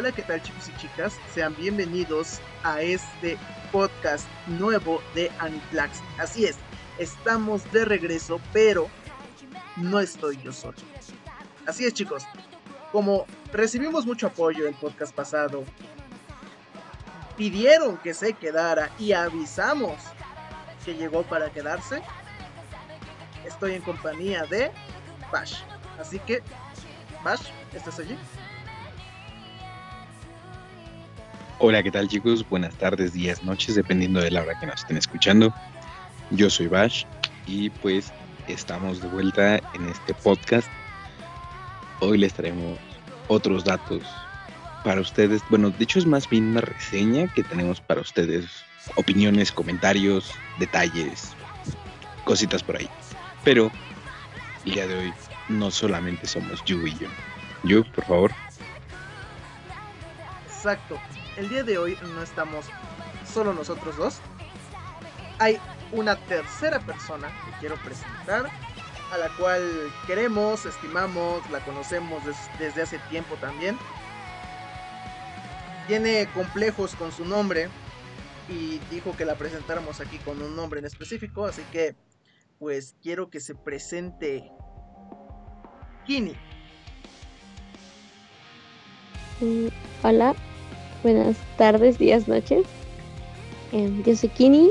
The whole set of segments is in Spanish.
Hola, ¿qué tal chicos y chicas? Sean bienvenidos a este podcast nuevo de Aniplex. Así es, estamos de regreso, pero no estoy yo solo. Así es chicos, como recibimos mucho apoyo el podcast pasado, pidieron que se quedara y avisamos que llegó para quedarse, estoy en compañía de Bash. Así que, Bash, ¿estás allí? Hola, ¿qué tal chicos? Buenas tardes, días, noches, dependiendo de la hora que nos estén escuchando. Yo soy Bash y pues estamos de vuelta en este podcast. Hoy les traemos otros datos para ustedes. Bueno, de hecho es más bien una reseña que tenemos para ustedes. Opiniones, comentarios, detalles, cositas por ahí. Pero el día de hoy no solamente somos Yu y yo. Yu, por favor. Exacto. El día de hoy no estamos solo nosotros dos. Hay una tercera persona que quiero presentar, a la cual queremos, estimamos, la conocemos desde hace tiempo también. Tiene complejos con su nombre y dijo que la presentáramos aquí con un nombre en específico, así que pues quiero que se presente Kini. Mm, hola, buenas tardes, días, noches. Em, yo soy Kini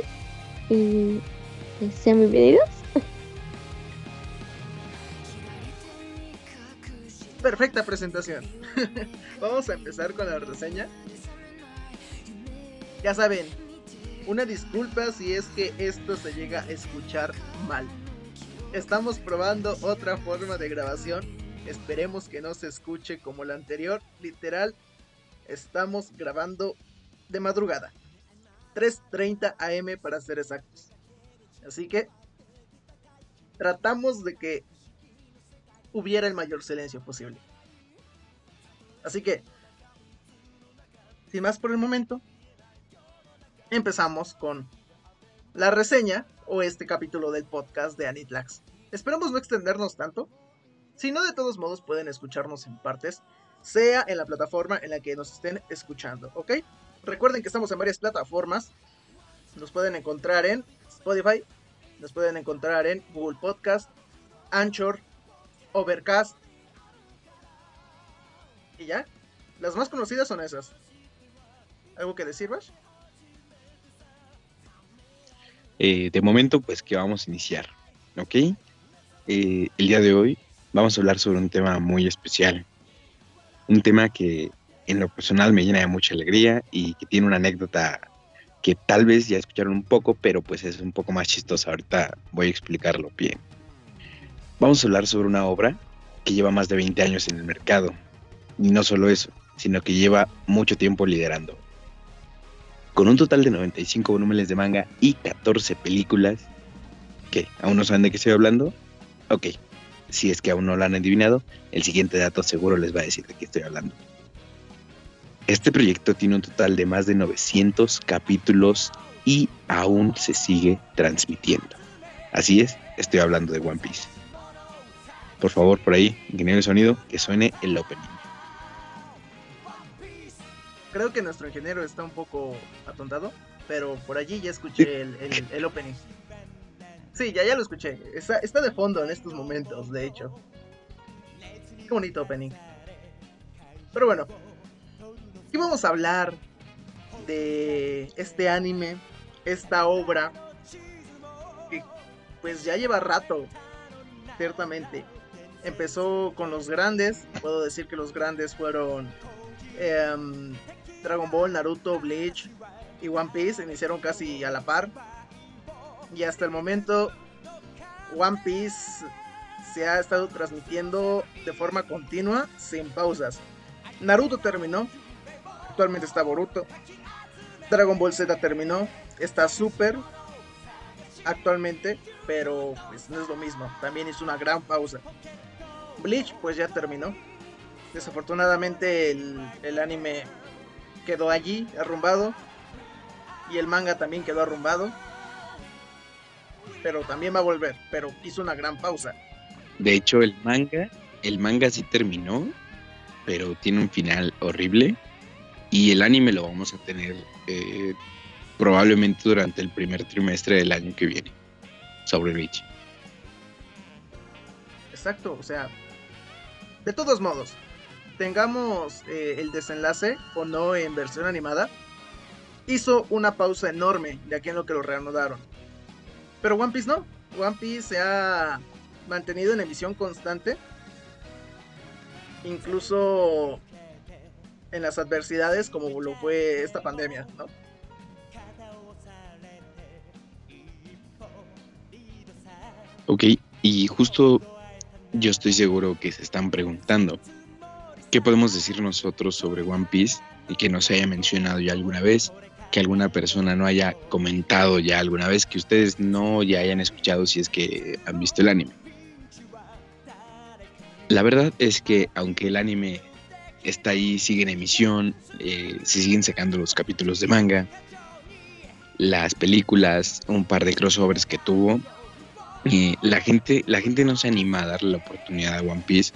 y pues, sean bienvenidos. Perfecta presentación. Vamos a empezar con la reseña. Ya saben, una disculpa si es que esto se llega a escuchar mal. Estamos probando otra forma de grabación. Esperemos que no se escuche como la anterior. Literal, estamos grabando de madrugada. 3.30 am para ser exactos. Así que tratamos de que hubiera el mayor silencio posible. Así que, sin más por el momento, empezamos con la reseña o este capítulo del podcast de Anitlax. Esperamos no extendernos tanto. Si no, de todos modos pueden escucharnos en partes, sea en la plataforma en la que nos estén escuchando, ¿ok? Recuerden que estamos en varias plataformas. Nos pueden encontrar en Spotify, nos pueden encontrar en Google Podcast, Anchor, Overcast. Y ya, las más conocidas son esas. ¿Algo que decir, Bash? Eh, de momento, pues que vamos a iniciar, ¿ok? Eh, el día de hoy vamos a hablar sobre un tema muy especial. Un tema que en lo personal me llena de mucha alegría y que tiene una anécdota que tal vez ya escucharon un poco, pero pues es un poco más chistosa. Ahorita voy a explicarlo bien. Vamos a hablar sobre una obra que lleva más de 20 años en el mercado. Y no solo eso, sino que lleva mucho tiempo liderando con un total de 95 volúmenes de manga y 14 películas. ¿Qué? ¿Aún no saben de qué estoy hablando? Ok, si es que aún no lo han adivinado, el siguiente dato seguro les va a decir de qué estoy hablando. Este proyecto tiene un total de más de 900 capítulos y aún se sigue transmitiendo. Así es, estoy hablando de One Piece. Por favor, por ahí, ingeniero de sonido, que suene el opening creo que nuestro ingeniero está un poco atontado, pero por allí ya escuché el, opening. Sí, ya, ya lo escuché. Está, está de fondo en estos momentos, de hecho. Qué bonito opening. Pero bueno, aquí vamos a hablar de este anime, esta obra, que pues ya lleva rato, ciertamente. Empezó con los grandes, puedo decir que los grandes fueron em, Dragon Ball, Naruto, Bleach y One Piece iniciaron casi a la par. Y hasta el momento One Piece se ha estado transmitiendo de forma continua, sin pausas. Naruto terminó, actualmente está Boruto. Dragon Ball Z terminó, está Super actualmente, pero pues no es lo mismo. También hizo una gran pausa. Bleach pues ya terminó. Desafortunadamente el, el anime quedó allí, arrumbado. Y el manga también quedó arrumbado. Pero también va a volver, pero hizo una gran pausa. De hecho, el manga, el manga sí terminó, pero tiene un final horrible. Y el anime lo vamos a tener eh, probablemente durante el primer trimestre del año que viene sobre Bleach. Exacto, o sea, de todos modos, tengamos eh, el desenlace o no en versión animada, hizo una pausa enorme de aquí en lo que lo reanudaron. Pero One Piece no, One Piece se ha mantenido en emisión constante, incluso en las adversidades como lo fue esta pandemia, ¿no? Ok, y justo yo estoy seguro que se están preguntando, ¿qué podemos decir nosotros sobre One Piece y que no se haya mencionado ya alguna vez? Que alguna persona no haya comentado ya alguna vez, que ustedes no ya hayan escuchado si es que han visto el anime. La verdad es que aunque el anime está ahí, sigue en emisión, eh, se siguen sacando los capítulos de manga, las películas, un par de crossovers que tuvo, la, gente, la gente no se anima a darle la oportunidad a One Piece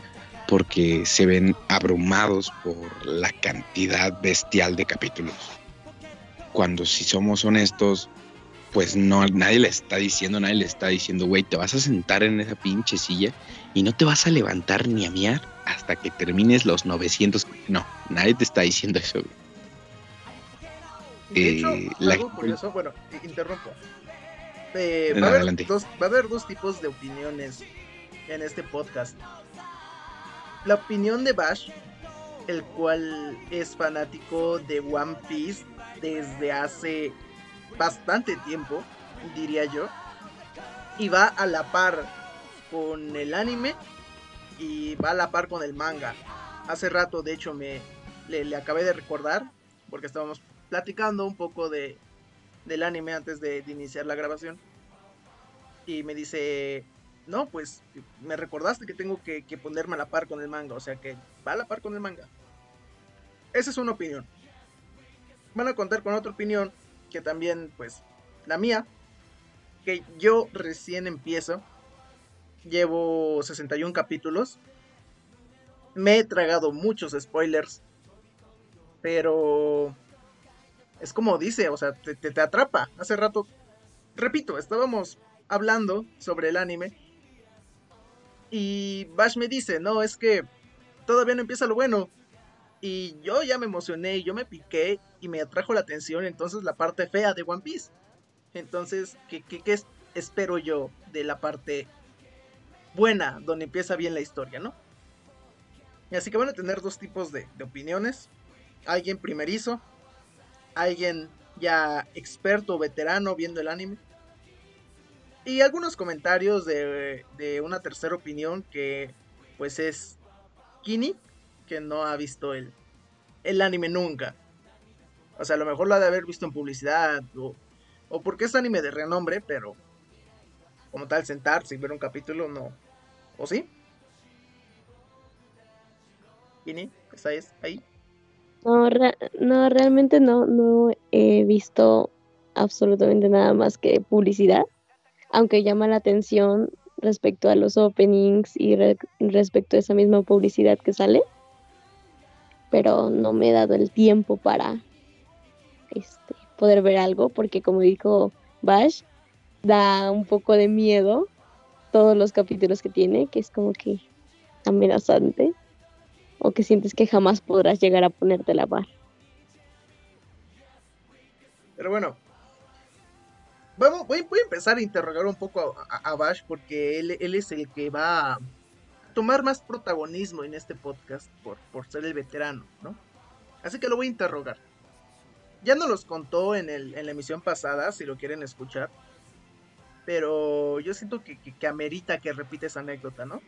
porque se ven abrumados por la cantidad bestial de capítulos. Cuando si somos honestos, pues no, nadie le está diciendo, nadie le está diciendo, güey, te vas a sentar en esa pinche silla y no te vas a levantar ni a miar hasta que termines los 900. No, nadie te está diciendo eso. De hecho, eh, algo curioso, bueno, interrumpo. Eh, va, a haber dos, va a haber dos tipos de opiniones en este podcast. La opinión de Bash, el cual es fanático de One Piece desde hace bastante tiempo, diría yo. Y va a la par con el anime y va a la par con el manga. Hace rato, de hecho, me le, acabé de recordar, porque estábamos platicando un poco de, del anime antes de, iniciar la grabación. Y me dice, no, pues me recordaste que tengo que, ponerme a la par con el manga, o sea que va a la par con el manga. Esa es una opinión. Van a contar con otra opinión, que también, pues, la mía, que yo recién empiezo. Llevo 61 capítulos. Me he tragado muchos spoilers. Pero es como dice, o sea, te, te, atrapa. Hace rato, repito, estábamos hablando sobre el anime. Y Bash me dice, no, es que todavía no empieza lo bueno. Y yo ya me emocioné, yo me piqué y me atrajo la atención entonces la parte fea de One Piece. Entonces, ¿qué, qué, qué espero yo de la parte buena, donde empieza bien la historia, no? Así que van a tener dos tipos de, de opiniones. Alguien primerizo alguien ya experto, veterano viendo el anime. Y algunos comentarios de, una tercera opinión que pues es Kini, que no ha visto el, el anime nunca. O sea, a lo mejor lo ha de haber visto en publicidad o, o porque es anime de renombre, pero como tal sentarse y ver un capítulo no. ¿O sí? Kini, ¿estás ahí? No, no, realmente no, no he visto absolutamente nada más que publicidad, aunque llama la atención respecto a los openings y respecto a esa misma publicidad que sale, pero no me he dado el tiempo para este, poder ver algo, porque como dijo Bash, da un poco de miedo todos los capítulos que tiene, que es como que amenazante o que sientes que jamás podrás llegar a ponerte la par. Pero bueno, vamos, voy, a empezar a interrogar un poco a, Bash porque él, es el que va a tomar más protagonismo en este podcast por, por ser el veterano, ¿no? Así que lo voy a interrogar. Ya nos los contó en, el, en la emisión pasada, si lo quieren escuchar. Pero yo siento que, que, amerita que repite esa anécdota, ¿no?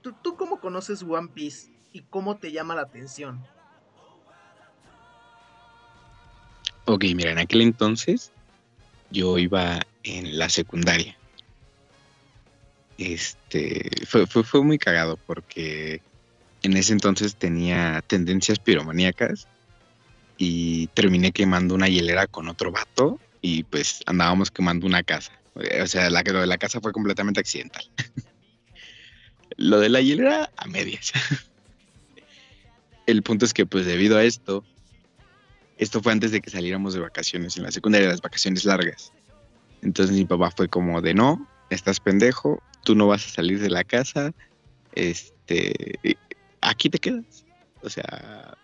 ¿Tú, ¿Tú cómo conoces One Piece? y cómo te llama la atención? Ok, mira, en aquel entonces yo iba en la secundaria. Este fue, fue, muy cagado porque en ese entonces tenía tendencias piromaníacas y terminé quemando una hielera con otro vato y pues andábamos quemando una casa. O sea, la, lo de la casa fue completamente accidental. lo de la hielera a medias. el punto es que pues debido a esto, Esto fue antes de que saliéramos de vacaciones, en la secundaria, las vacaciones largas. Entonces mi papá fue como de no, estás pendejo, tú no vas a salir de la casa, este, aquí te quedas. O sea,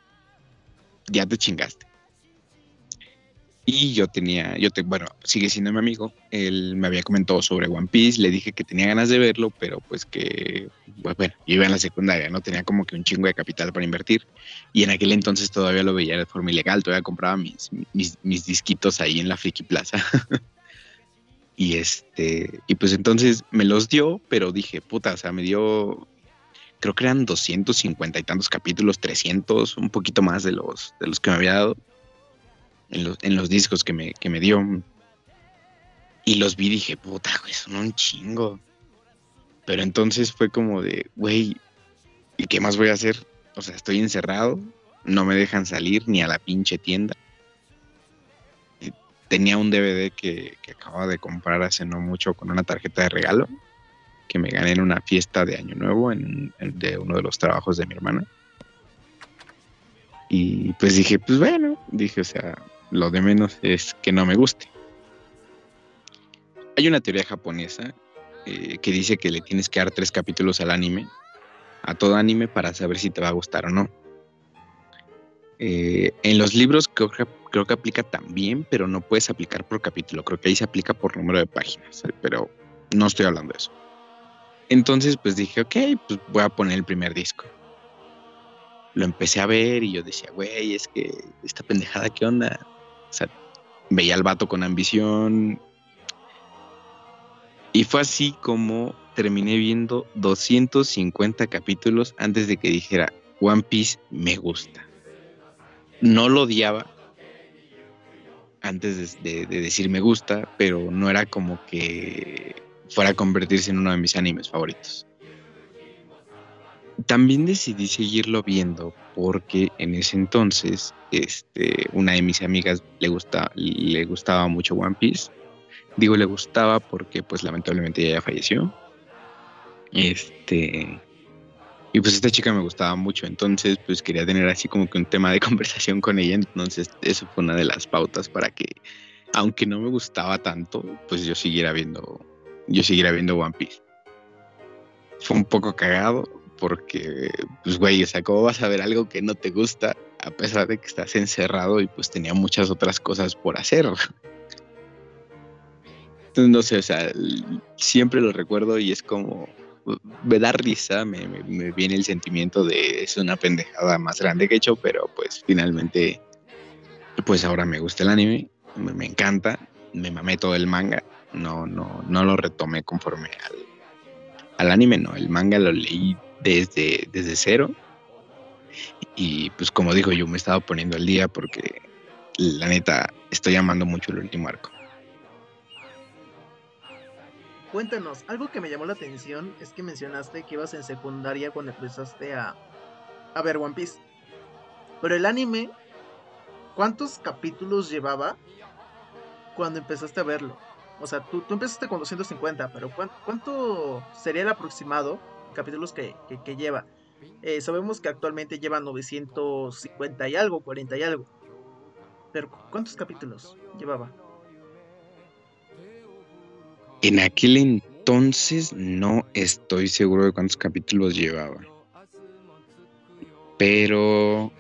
ya te chingaste. Y yo tenía, yo te, bueno, sigue siendo mi amigo. Él me había comentado sobre One Piece. Le dije que tenía ganas de verlo, pero pues que, pues, bueno, yo iba en la secundaria, no tenía como que un chingo de capital para invertir. Y en aquel entonces todavía lo veía de forma ilegal. Todavía compraba mis, mis, mis disquitos ahí en la Friki Plaza. y este, y pues entonces me los dio, pero dije, puta, o sea, me dio, creo que eran 250 y tantos capítulos, 300, un poquito más de los, de los que me había dado en los, discos que me, que me dio. Y los vi dije, puta, güey, son un chingo. Pero entonces fue como de, güey, ¿y qué más voy a hacer? O sea, estoy encerrado, no me dejan salir ni a la pinche tienda. Tenía un DVD que, acababa de comprar hace no mucho con una tarjeta de regalo que me gané en una fiesta de Año Nuevo en, de uno de los trabajos de mi hermana. Y pues dije, pues bueno, dije, o sea, lo de menos es que no me guste. Hay una teoría japonesa eh, que dice que le tienes que dar tres capítulos al anime, a todo anime, para saber si te va a gustar o no. Eh, en los libros creo que, aplica también, pero no puedes aplicar por capítulo. Creo que ahí se aplica por número de páginas, pero no estoy hablando de eso. Entonces, pues dije, ok, pues voy a poner el primer disco. Lo empecé a ver y yo decía, güey, es que esta pendejada, ¿qué onda? O sea, veía al vato con ambición. Y fue así como terminé viendo 250 capítulos antes de que dijera, One Piece me gusta. No lo odiaba antes de, de, decir me gusta, pero no era como que fuera a convertirse en uno de mis animes favoritos. También decidí seguirlo viendo porque en ese entonces este, una de mis amigas le, gusta, le gustaba mucho One Piece. Digo le gustaba porque pues lamentablemente ella ya falleció. Este, y pues esta chica me gustaba mucho, entonces pues quería tener así como que un tema de conversación con ella, entonces eso fue una de las pautas para que, aunque no me gustaba tanto, pues yo siguiera viendo, yo siguiera viendo One Piece. Fue un poco cagado, porque, pues, güey, o sea, ¿cómo vas a ver algo que no te gusta a pesar de que estás encerrado y pues tenía muchas otras cosas por hacer? Entonces, no sé, o sea, siempre lo recuerdo y es como, me da risa, me, viene el sentimiento de es una pendejada más grande que he hecho, pero pues finalmente, pues ahora me gusta el anime, me, encanta, me mamé todo el manga, no, no, no lo retomé conforme al, al anime, no, el manga lo leí desde, desde cero. Y pues como digo, yo me estaba poniendo al día porque la neta estoy amando mucho el último arco. Cuéntanos, algo que me llamó la atención es que mencionaste que ibas en secundaria cuando empezaste a, ver One Piece. Pero el anime, ¿cuántos capítulos llevaba cuando empezaste a verlo? O sea, tú, tú empezaste con 250, pero ¿cuánto sería el aproximado capítulos que, lleva. Eh, sabemos que actualmente lleva 950 y algo, 40 y algo. Pero ¿cuántos capítulos llevaba? En aquel entonces no estoy seguro de cuántos capítulos llevaba. Pero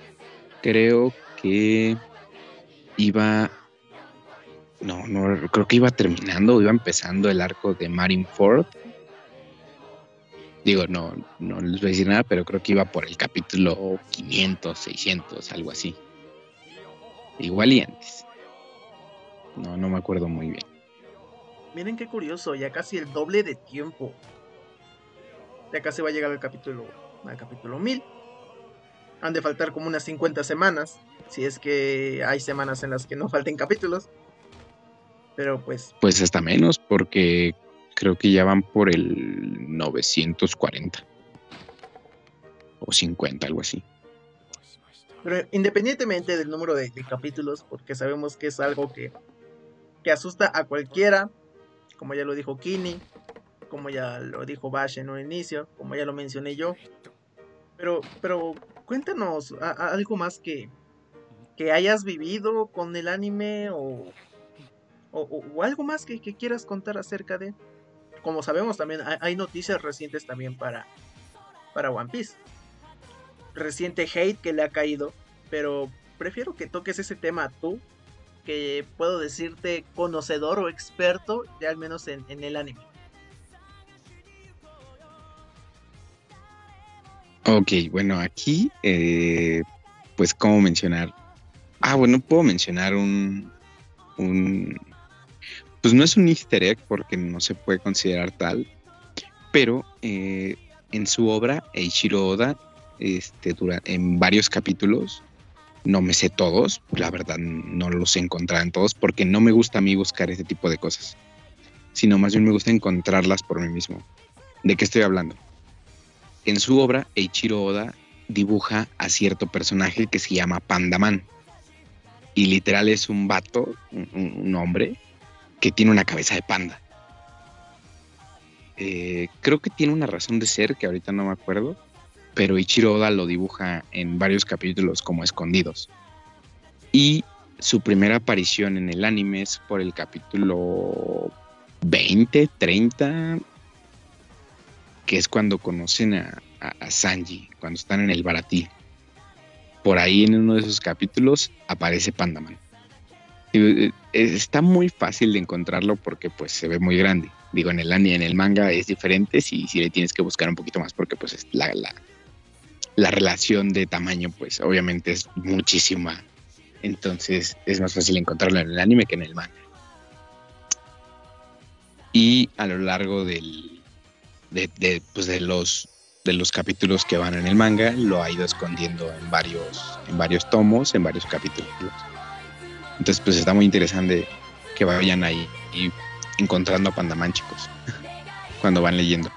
creo que iba no, no, creo que iba terminando, iba empezando el arco de Marineford Digo, no, no les voy a decir nada, pero creo que iba por el capítulo 500, 600, algo así. Igual y antes. No, no me acuerdo muy bien. Miren qué curioso, ya casi el doble de tiempo. Ya casi va a llegar al capítulo, al capítulo 1000. Han de faltar como unas 50 semanas, si es que hay semanas en las que no falten capítulos. Pero pues... Pues hasta menos, porque creo que ya van por el 940 o 50, algo así. Pero independientemente del número de, capítulos, porque sabemos que es algo que, que, asusta a cualquiera, como ya lo dijo Kini, como ya lo dijo Bash en un inicio, como ya lo mencioné yo. Pero, pero cuéntanos algo más que, que hayas vivido con el anime o, o, algo más que, quieras contar acerca de. Como sabemos también hay, noticias recientes también para, para One Piece. Reciente hate que le ha caído, pero prefiero que toques ese tema tú, que puedo decirte conocedor o experto, ya al menos en, el anime. Ok, bueno, aquí, eh, pues, ¿cómo mencionar? Ah, bueno, puedo mencionar un, un, pues no es un easter egg porque no se puede considerar tal, pero eh, en su obra, Eiichiro Oda, este, dura, en varios capítulos, no me sé todos, la verdad no los he encontrado en todos porque no me gusta a mí buscar ese tipo de cosas, sino más bien me gusta encontrarlas por mí mismo. ¿De qué estoy hablando? En su obra, Eiichiro Oda dibuja a cierto personaje que se llama Pandaman. Y literal es un vato, un, hombre, que tiene una cabeza de panda. Eh, creo que tiene una razón de ser que ahorita no me acuerdo, pero Ichiro lo dibuja en varios capítulos como escondidos. Y su primera aparición en el anime es por el capítulo 20, 30, que es cuando conocen a, Sanji, cuando están en el Baratí. Por ahí en uno de esos capítulos aparece Pandaman. Eh, está muy fácil de encontrarlo porque pues se ve muy grande. Digo, en el anime, en el manga es diferente, si, si le tienes que buscar un poquito más porque pues es la, la, la relación de tamaño pues obviamente es muchísima. Entonces es más fácil encontrarlo en el anime que en el manga. Y a lo largo del, de, pues de los de los capítulos que van en el manga lo ha ido escondiendo en varios en varios tomos en varios capítulos entonces pues está muy interesante que vayan ahí y encontrando a Pandaman chicos cuando van leyendo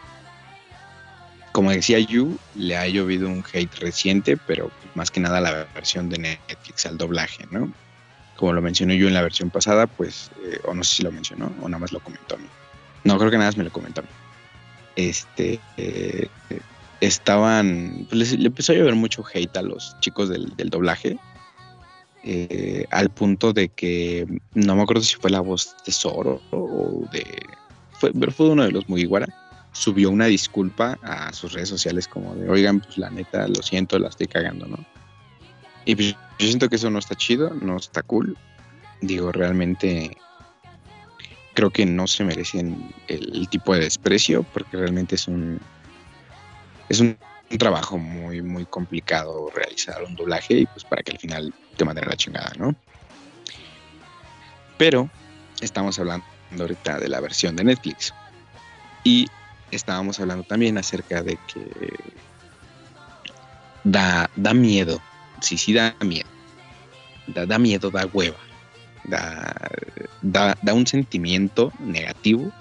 como decía Yu le ha llovido un hate reciente pero más que nada la versión de Netflix al doblaje no como lo mencionó yo en la versión pasada pues eh, o no sé si lo mencionó o nada más lo comentó a mí. No creo que nada más me lo comentó a mí. Este, eh, estaban, pues, le empezó a llover mucho hate a los chicos del, doblaje, eh, al punto de que no me acuerdo si fue la voz de Zoro o de, fue, pero fue uno de los Mugiwara, subió una disculpa a sus redes sociales como de, oigan, pues la neta, lo siento, la estoy cagando, ¿no? Y pues yo siento que eso no está chido, no está cool. Digo, realmente creo que no se merecen el, tipo de desprecio porque realmente es un es un, trabajo muy muy complicado realizar un doblaje y pues para que al final te manden la chingada, ¿no? Pero estamos hablando ahorita de la versión de Netflix y estábamos hablando también acerca de que da, da miedo, sí, sí da miedo, da, da miedo, da hueva da, da, un sentimiento negativo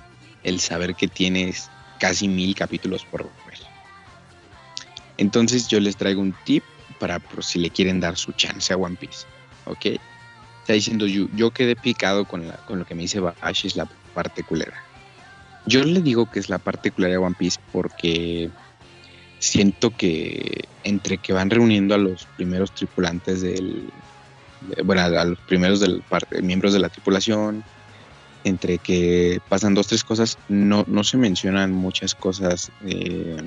el saber que tienes casi mil capítulos por ver. Entonces yo les traigo un tip para por si le quieren dar su chance a One Piece. ¿Ok? Está diciendo yo, yo quedé picado con, la, con lo que me dice Bash es la parte culera. Yo le digo que es la parte culera de One Piece porque siento que entre que van reuniendo a los primeros tripulantes del, bueno, a los primeros del, miembros de la tripulación, entre que pasan dos, tres cosas, no, no se mencionan muchas cosas eh,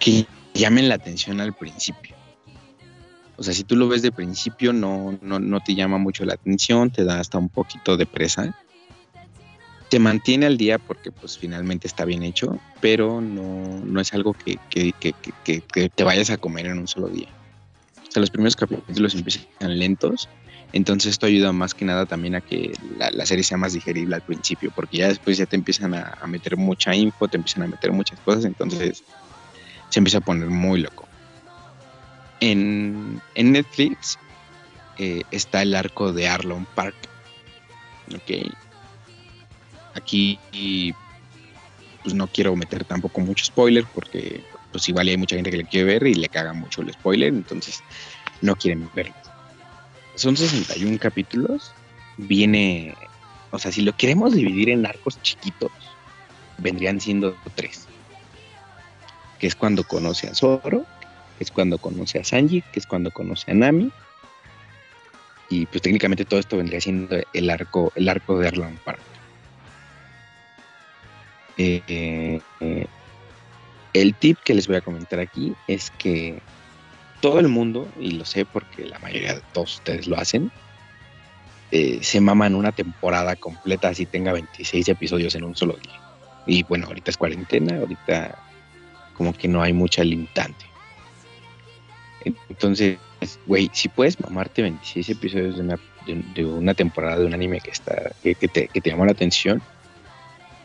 que llamen la atención al principio. O sea, si tú lo ves de principio, no, no, no te llama mucho la atención, te da hasta un poquito de presa. Te mantiene al día porque pues finalmente está bien hecho, pero no, no es algo que, que, que, que te vayas a comer en un solo día. O sea, los primeros capítulos empiezan lentos, entonces esto ayuda más que nada también a que la, serie sea más digerible al principio, porque ya después ya te empiezan a, meter mucha info, te empiezan a meter muchas cosas, entonces se empieza a poner muy loco. En, Netflix eh, está el arco de Arlon Park. Ok. Aquí pues no quiero meter tampoco mucho spoiler porque pues igual hay mucha gente que le quiere ver y le caga mucho el spoiler, entonces no quieren verlo. Son 61 capítulos, viene, o sea, si lo queremos dividir en arcos chiquitos, vendrían siendo tres. Que es cuando conoce a Zoro, que es cuando conoce a Sanji, que es cuando conoce a Nami, Y pues técnicamente todo esto vendría siendo el arco, el arco de Erlang Park. Eh, eh, el tip que les voy a comentar aquí es que todo el mundo, y lo sé porque la mayoría de todos ustedes lo hacen, eh, se maman una temporada completa así tenga 26 episodios en un solo día. Y bueno, ahorita es cuarentena, ahorita como que no hay mucha limitante. Entonces, güey, si puedes mamarte 26 episodios de una, temporada de un anime que, está, que, te, que te llamó la atención,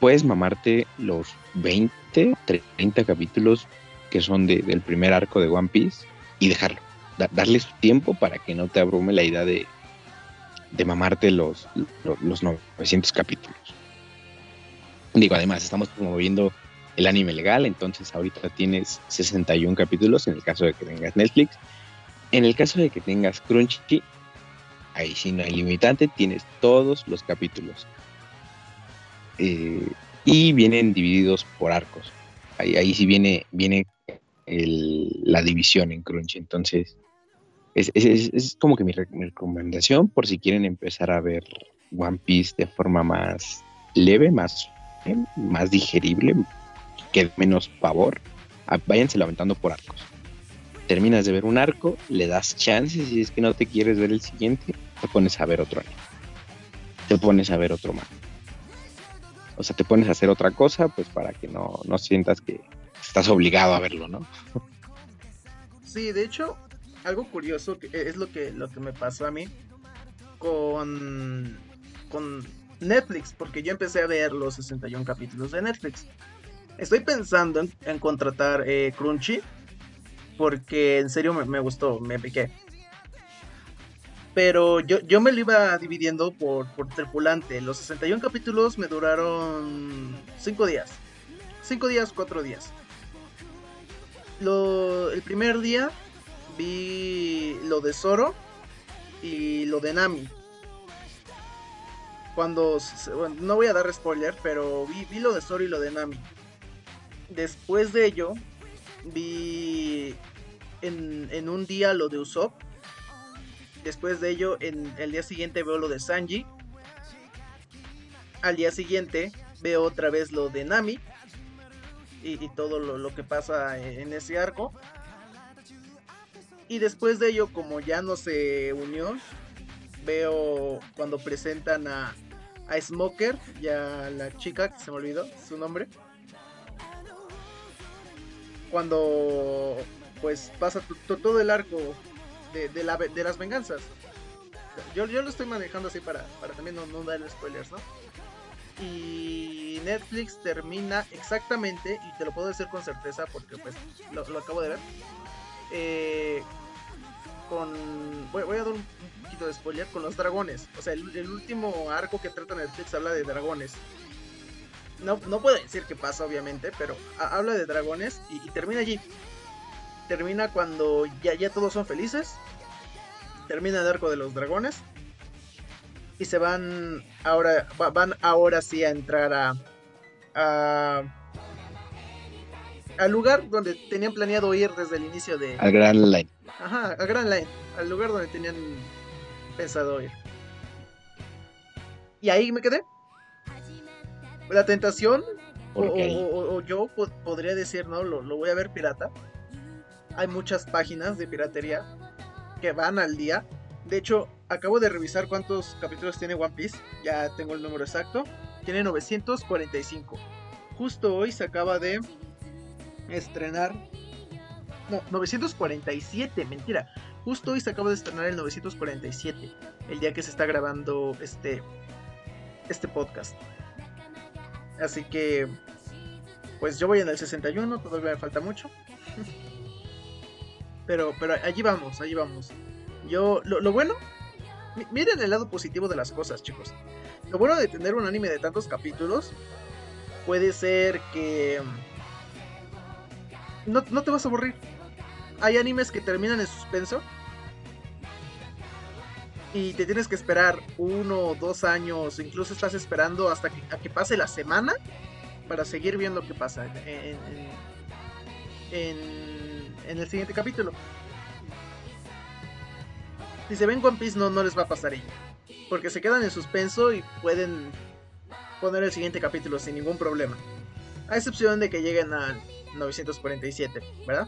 puedes mamarte los 20, 30 capítulos que son del primer arco de One Piece y dejarlo. darle su tiempo para que no te abrume la idea de, de mamarte los, los, 900 capítulos. Digo, además, estamos promoviendo el anime legal, entonces ahorita tienes 61 capítulos en el caso de que tengas Netflix. En el caso de que tengas Crunchy, ahí sí no hay limitante, tienes todos los capítulos. Eh, y vienen divididos por arcos. Ahí, ahí sí viene, viene la división en Crunchy. Entonces, es, como que mi, recomendación por si quieren empezar a ver One Piece de forma más leve, más, más digerible, que menos pavor, váyanse lamentando por arcos. Terminas de ver un arco, le das chances y es que no te quieres ver el siguiente, te pones a ver otro año. Te pones a ver otro más. O sea, te pones a hacer otra cosa, pues para que no, no sientas que estás obligado a verlo, ¿no? Sí, de hecho, algo curioso que es lo que, lo que me pasó a mí con, con Netflix, porque yo empecé a ver los 61 capítulos de Netflix. Estoy pensando en, contratar eh, Crunchy, porque en serio me, gustó, me piqué. Pero yo, yo me lo iba dividiendo por, por tripulante. Los 61 capítulos me duraron 5 días. 5 días, 4 días el primer día vi lo de Zoro y lo de Nami. Cuando, no voy a dar spoiler, pero vi, lo de Zoro y lo de Nami. Después de ello, vi en, un día lo de Usopp. Después de ello, en el día siguiente veo lo de Sanji. Al día siguiente veo otra vez lo de Nami y, todo lo, que pasa en ese arco. Y después de ello, como ya no se unió, veo cuando presentan a, a Smoker y a la chica, que se me olvidó su nombre. Cuando pues pasa todo el arco de, de, la, de las venganzas. Yo, yo, lo estoy manejando así para, para también no, no darle spoilers, ¿no? y Netflix termina exactamente, y te lo puedo decir con certeza porque pues lo, acabo de ver, eh, con... Voy, a dar un, poquito de spoiler con los dragones. O sea, el, último arco que trata Netflix habla de dragones. No, no puedo decir qué pasa, obviamente, pero habla de dragones y, termina allí. Termina cuando ya, ya todos son felices. Termina el arco de los dragones y se van ahora van ahora sí a entrar a, a al lugar donde tenían planeado ir desde el inicio de al Grand Line. Ajá, al Grand Line, al lugar donde tenían pensado ir. Y ahí me quedé. La tentación o, yo podría decir, no, lo, lo voy a ver pirata. Hay muchas páginas de piratería que van al día. De hecho, acabo de revisar cuántos capítulos tiene One Piece. Ya tengo el número exacto. Tiene 945. Justo hoy se acaba de estrenar. No, 947, mentira. Justo hoy se acaba de estrenar el 947. El día que se está grabando este, este podcast. Así que, pues yo voy en el 61, todavía me falta mucho. pero, pero allí vamos, allí vamos. Yo, lo, lo bueno miren el lado positivo de las cosas, chicos. Lo bueno de tener un anime de tantos capítulos puede ser que mm, no, te vas a aburrir. Hay animes que terminan en suspenso y te tienes que esperar uno o dos años, incluso estás esperando hasta que, a que pase la semana para seguir viendo qué pasa en el siguiente capítulo. si se ven One Piece no, no les va a pasar ahí. Porque se quedan en suspenso y pueden poner el siguiente capítulo sin ningún problema. A excepción de que lleguen al 947, ¿verdad?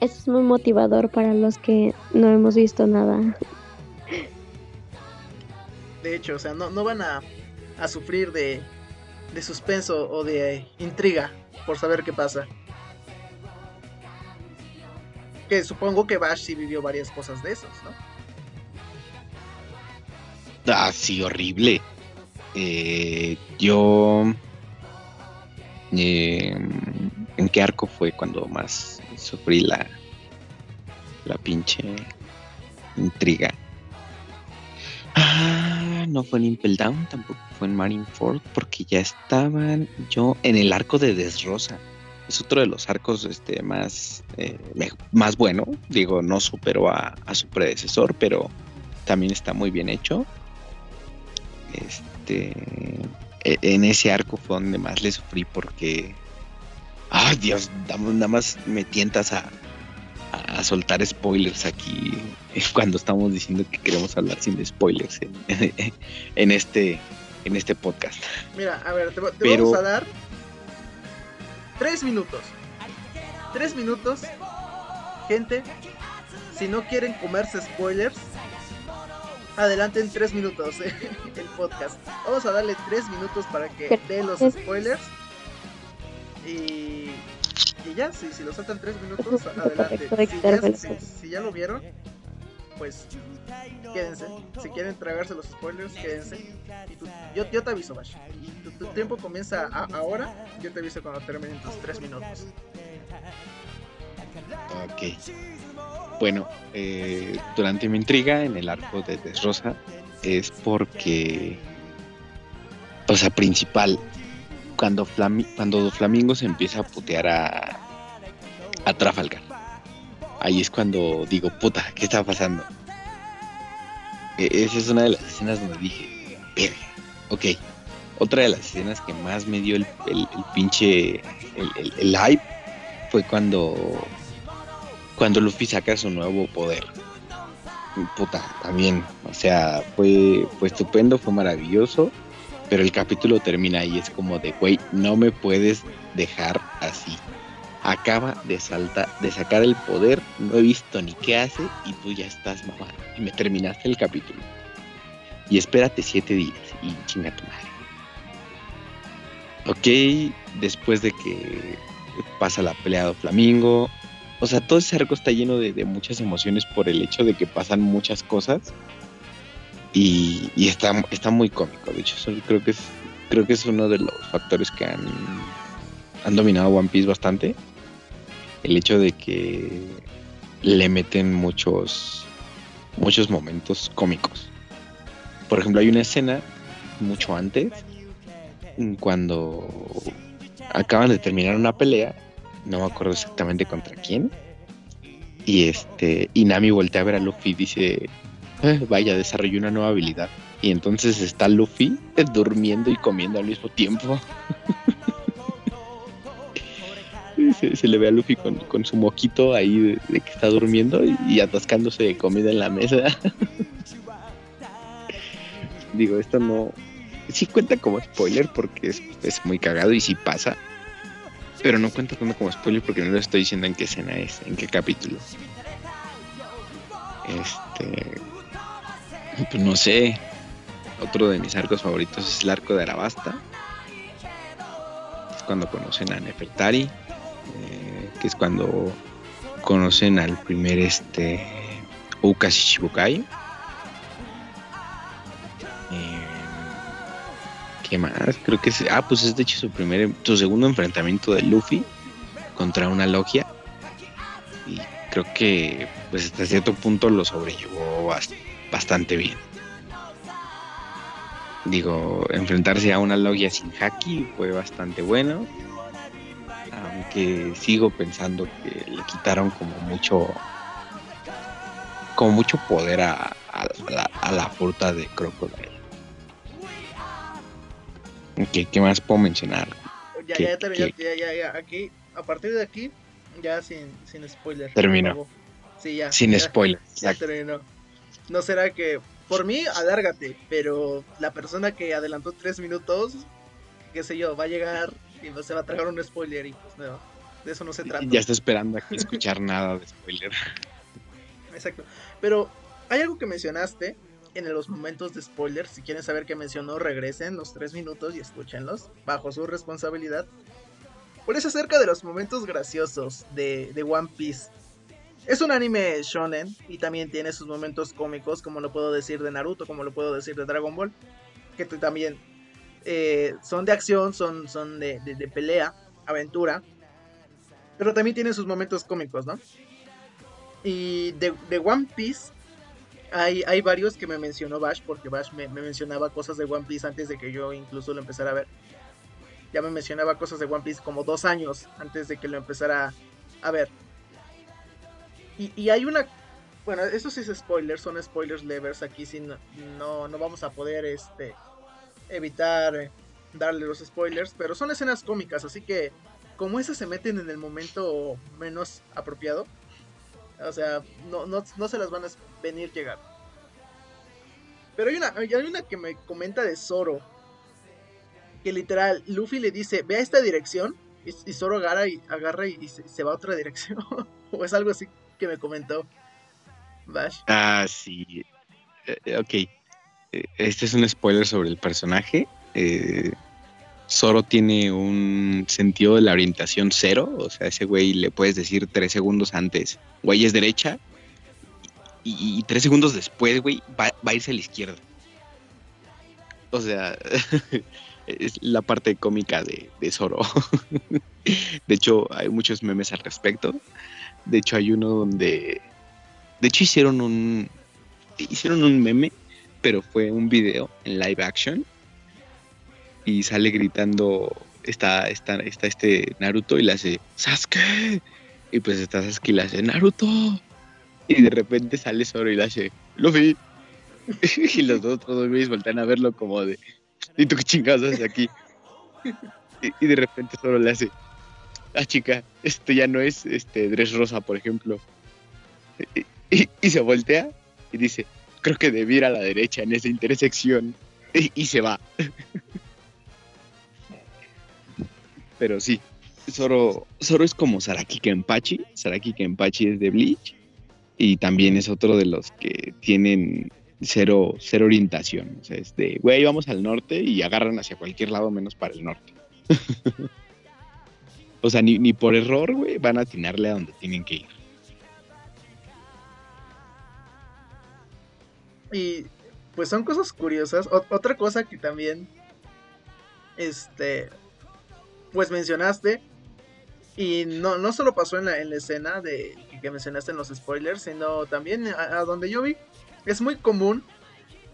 Eso es muy motivador para los que no hemos visto nada. De hecho, o sea, no, no van a, a sufrir de, de suspenso o de intriga por saber qué pasa. Que supongo que Bash sí vivió varias cosas de esos, ¿no? Ah, sí, horrible. Eh, yo... eh, ¿En qué arco fue cuando más sufrí la, la pinche intriga? Ah, no fue en Impel Down, tampoco fue en Marineford, porque ya estaban yo en el arco de Desrosa. Es otro de los arcos este, más, eh, más bueno. Digo, no superó a, su predecesor, pero también está muy bien hecho. Este, e- en ese arco fue donde más le sufrí porque, ay Dios, nada más me tientas a, a- a soltar spoilers aquí cuando estamos diciendo que queremos hablar sin spoilers en, en este, en este podcast. Mira, a ver, te, te Pero- vamos a dar tres minutos. Tres minutos. Gente, si no quieren comerse spoilers, adelanten tres minutos eh, el podcast. Vamos a darle tres minutos para que den los spoilers. Y, y ya, si, si lo saltan tres minutos, adelante. Si ya, quitarme si- el- si ya lo vieron, pues quédense. Si quieren tragarse los spoilers, quédense. Y tú- yo, yo te aviso, Bash. Tu, tu tiempo comienza a- ahora. Yo te aviso cuando terminen tus tres minutos. Ok. Bueno, eh, durante mi intriga en el arco de Desrosa es porque, o sea, principal, cuando, Flami- cuando Flamingo se empieza a putear a, a Trafalgar, ahí es cuando digo, puta, ¿qué está pasando? E- esa es una de las escenas donde dije, verga, ok. Otra de las escenas que más me dio el, el- pinche, el- el hype fue cuando cuando Luffy saca su nuevo poder. Puta, también, o sea, fue, fue estupendo, fue maravilloso, pero el capítulo termina ahí, es como de, güey, no me puedes dejar así. Acaba de saltar, de sacar el poder, no he visto ni qué hace y tú ya estás mamando. Y me terminaste el capítulo. Y espérate siete días y chinga tu madre. Ok, después de que pasa la pelea de Flamingo, o sea, todo ese arco está lleno de muchas emociones por el hecho de que pasan muchas cosas y, está, está muy cómico. De hecho, creo que es creo que es uno de los factores que han, han dominado One Piece bastante. El hecho de que le meten muchos muchos momentos cómicos. Por ejemplo, hay una escena mucho antes cuando acaban de terminar una pelea no me acuerdo exactamente contra quién. Y este, y Nami voltea a ver a Luffy y dice, "Eh, vaya, desarrolló una nueva habilidad. Y entonces está Luffy durmiendo y comiendo al mismo tiempo. Se, le ve a Luffy con, su moquito ahí de, que está durmiendo y, atascándose de comida en la mesa. Digo, esto no... Sí cuenta como spoiler porque es, es muy cagado y sí pasa. Pero no cuenta tanto como spoiler porque no le estoy diciendo en qué escena es, en qué capítulo. Este. Pues no sé. Otro de mis arcos favoritos es el arco de Arabasta. Es cuando conocen a Nefertari. eh, que es cuando conocen al primer este. Ukashi Shibukai. Eh, ¿Qué más? Creo que es. Ah, pues es de hecho su primer. Su segundo enfrentamiento de Luffy contra una logia. Y creo que, pues hasta cierto punto lo sobrellevó bas- bastante bien. Digo, enfrentarse a una logia sin haki fue bastante bueno. Aunque sigo pensando que le quitaron como mucho. Como mucho poder a, a la, a la de Crocodile. ¿qué más puedo mencionar? Ya, ¿Qué- ya, ya, ya, ya, ya, aquí, a partir de aquí, Ya sin, sin spoiler. Terminó. Sí, ya. Sin spoiler. Ya terminó. No será que, por mí, alárgate, pero la persona que adelantó tres minutos, qué sé yo, va a llegar y se va a tragar un spoiler y pues no, de eso no se trata. Ya está esperando a escuchar nada de spoiler. Exacto. Pero hay algo que mencionaste en los momentos de spoiler. Si quieren saber qué mencionó, regresen los tres minutos y escúchenlos bajo su responsabilidad. Por eso acerca de los momentos graciosos de, de One Piece. Es un anime shonen y también tiene sus momentos cómicos, como lo puedo decir de Naruto, como lo puedo decir de Dragon Ball, que también eh, son de acción, son, son de, de, pelea, aventura, pero también tiene sus momentos cómicos, ¿no? Y de, de One Piece hay, hay, varios que me mencionó Bash, porque Bash me, me, mencionaba cosas de One Piece antes de que yo incluso lo empezara a ver. Ya me mencionaba cosas de One Piece como dos años antes de que lo empezara a ver. Y, y hay una... Bueno, eso sí es spoilers, son spoilers levers. Aquí sí no, no, vamos a poder este, evitar darle los spoilers, pero son escenas cómicas, así que como esas se meten en el momento menos apropiado, o sea, no, no, no se las van a venir llegar. Pero hay una, hay una que me comenta de Zoro, que literal, Luffy le dice, ve a esta dirección, y, y Zoro agarra y, agarra y, se, va a otra dirección, o es algo así que me comentó Bash. Ah, sí. Eh, ok. Este es un spoiler sobre el personaje. Eh, Zoro tiene un sentido de la orientación cero. O sea, ese güey le puedes decir tres segundos antes, güey es derecha. Y, tres segundos después, güey, va, va, a irse a la izquierda. O sea, es la parte cómica de, de Zoro. de hecho, hay muchos memes al respecto. De hecho, hay uno donde. De hecho, hicieron un. Hicieron un meme pero fue un video en live action y sale gritando está, está, está este Naruto y le hace Sasuke y pues está Sasuke y le hace Naruto y de repente sale Zoro y le hace Luffy y los dos todos güeyes voltean a verlo como de ¿y tú qué chingados haces aquí? y, de repente Zoro le hace ah chica, esto ya no es este Dress Rosa por ejemplo y, se voltea y dice creo que debe ir a la derecha en esa intersección y, y se va. Pero sí, Zoro, Zoro es como Saraki Kenpachi. Saraki Kenpachi es de Bleach y también es otro de los que tienen cero, cero orientación. O sea, es güey, vamos al norte y agarran hacia cualquier lado menos para el norte. o sea, ni, ni por error, güey, van a atinarle a donde tienen que ir. Y pues son cosas curiosas. Otra cosa que también, este, pues mencionaste, y no, no solo pasó en la, en la escena de que mencionaste en los spoilers, sino también a, donde yo vi, es muy común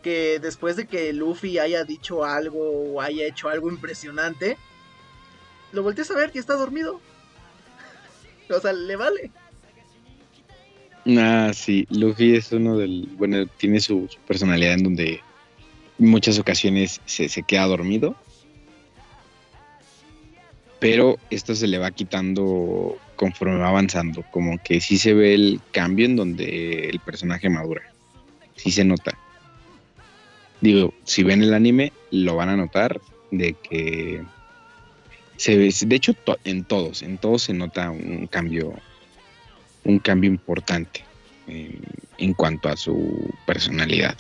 que después de que Luffy haya dicho algo o haya hecho algo impresionante, lo voltees a ver y está dormido. o sea, le vale. Ah, sí, Luffy es uno del, bueno, tiene su, su personalidad en donde en muchas ocasiones se, se, queda dormido, pero esto se le va quitando conforme va avanzando, como que sí se ve el cambio en donde el personaje madura, sí se nota. Digo, si ven el anime, lo van a notar de que se de hecho, en todos, en todos se nota un cambio un cambio importante en, en, cuanto a su personalidad.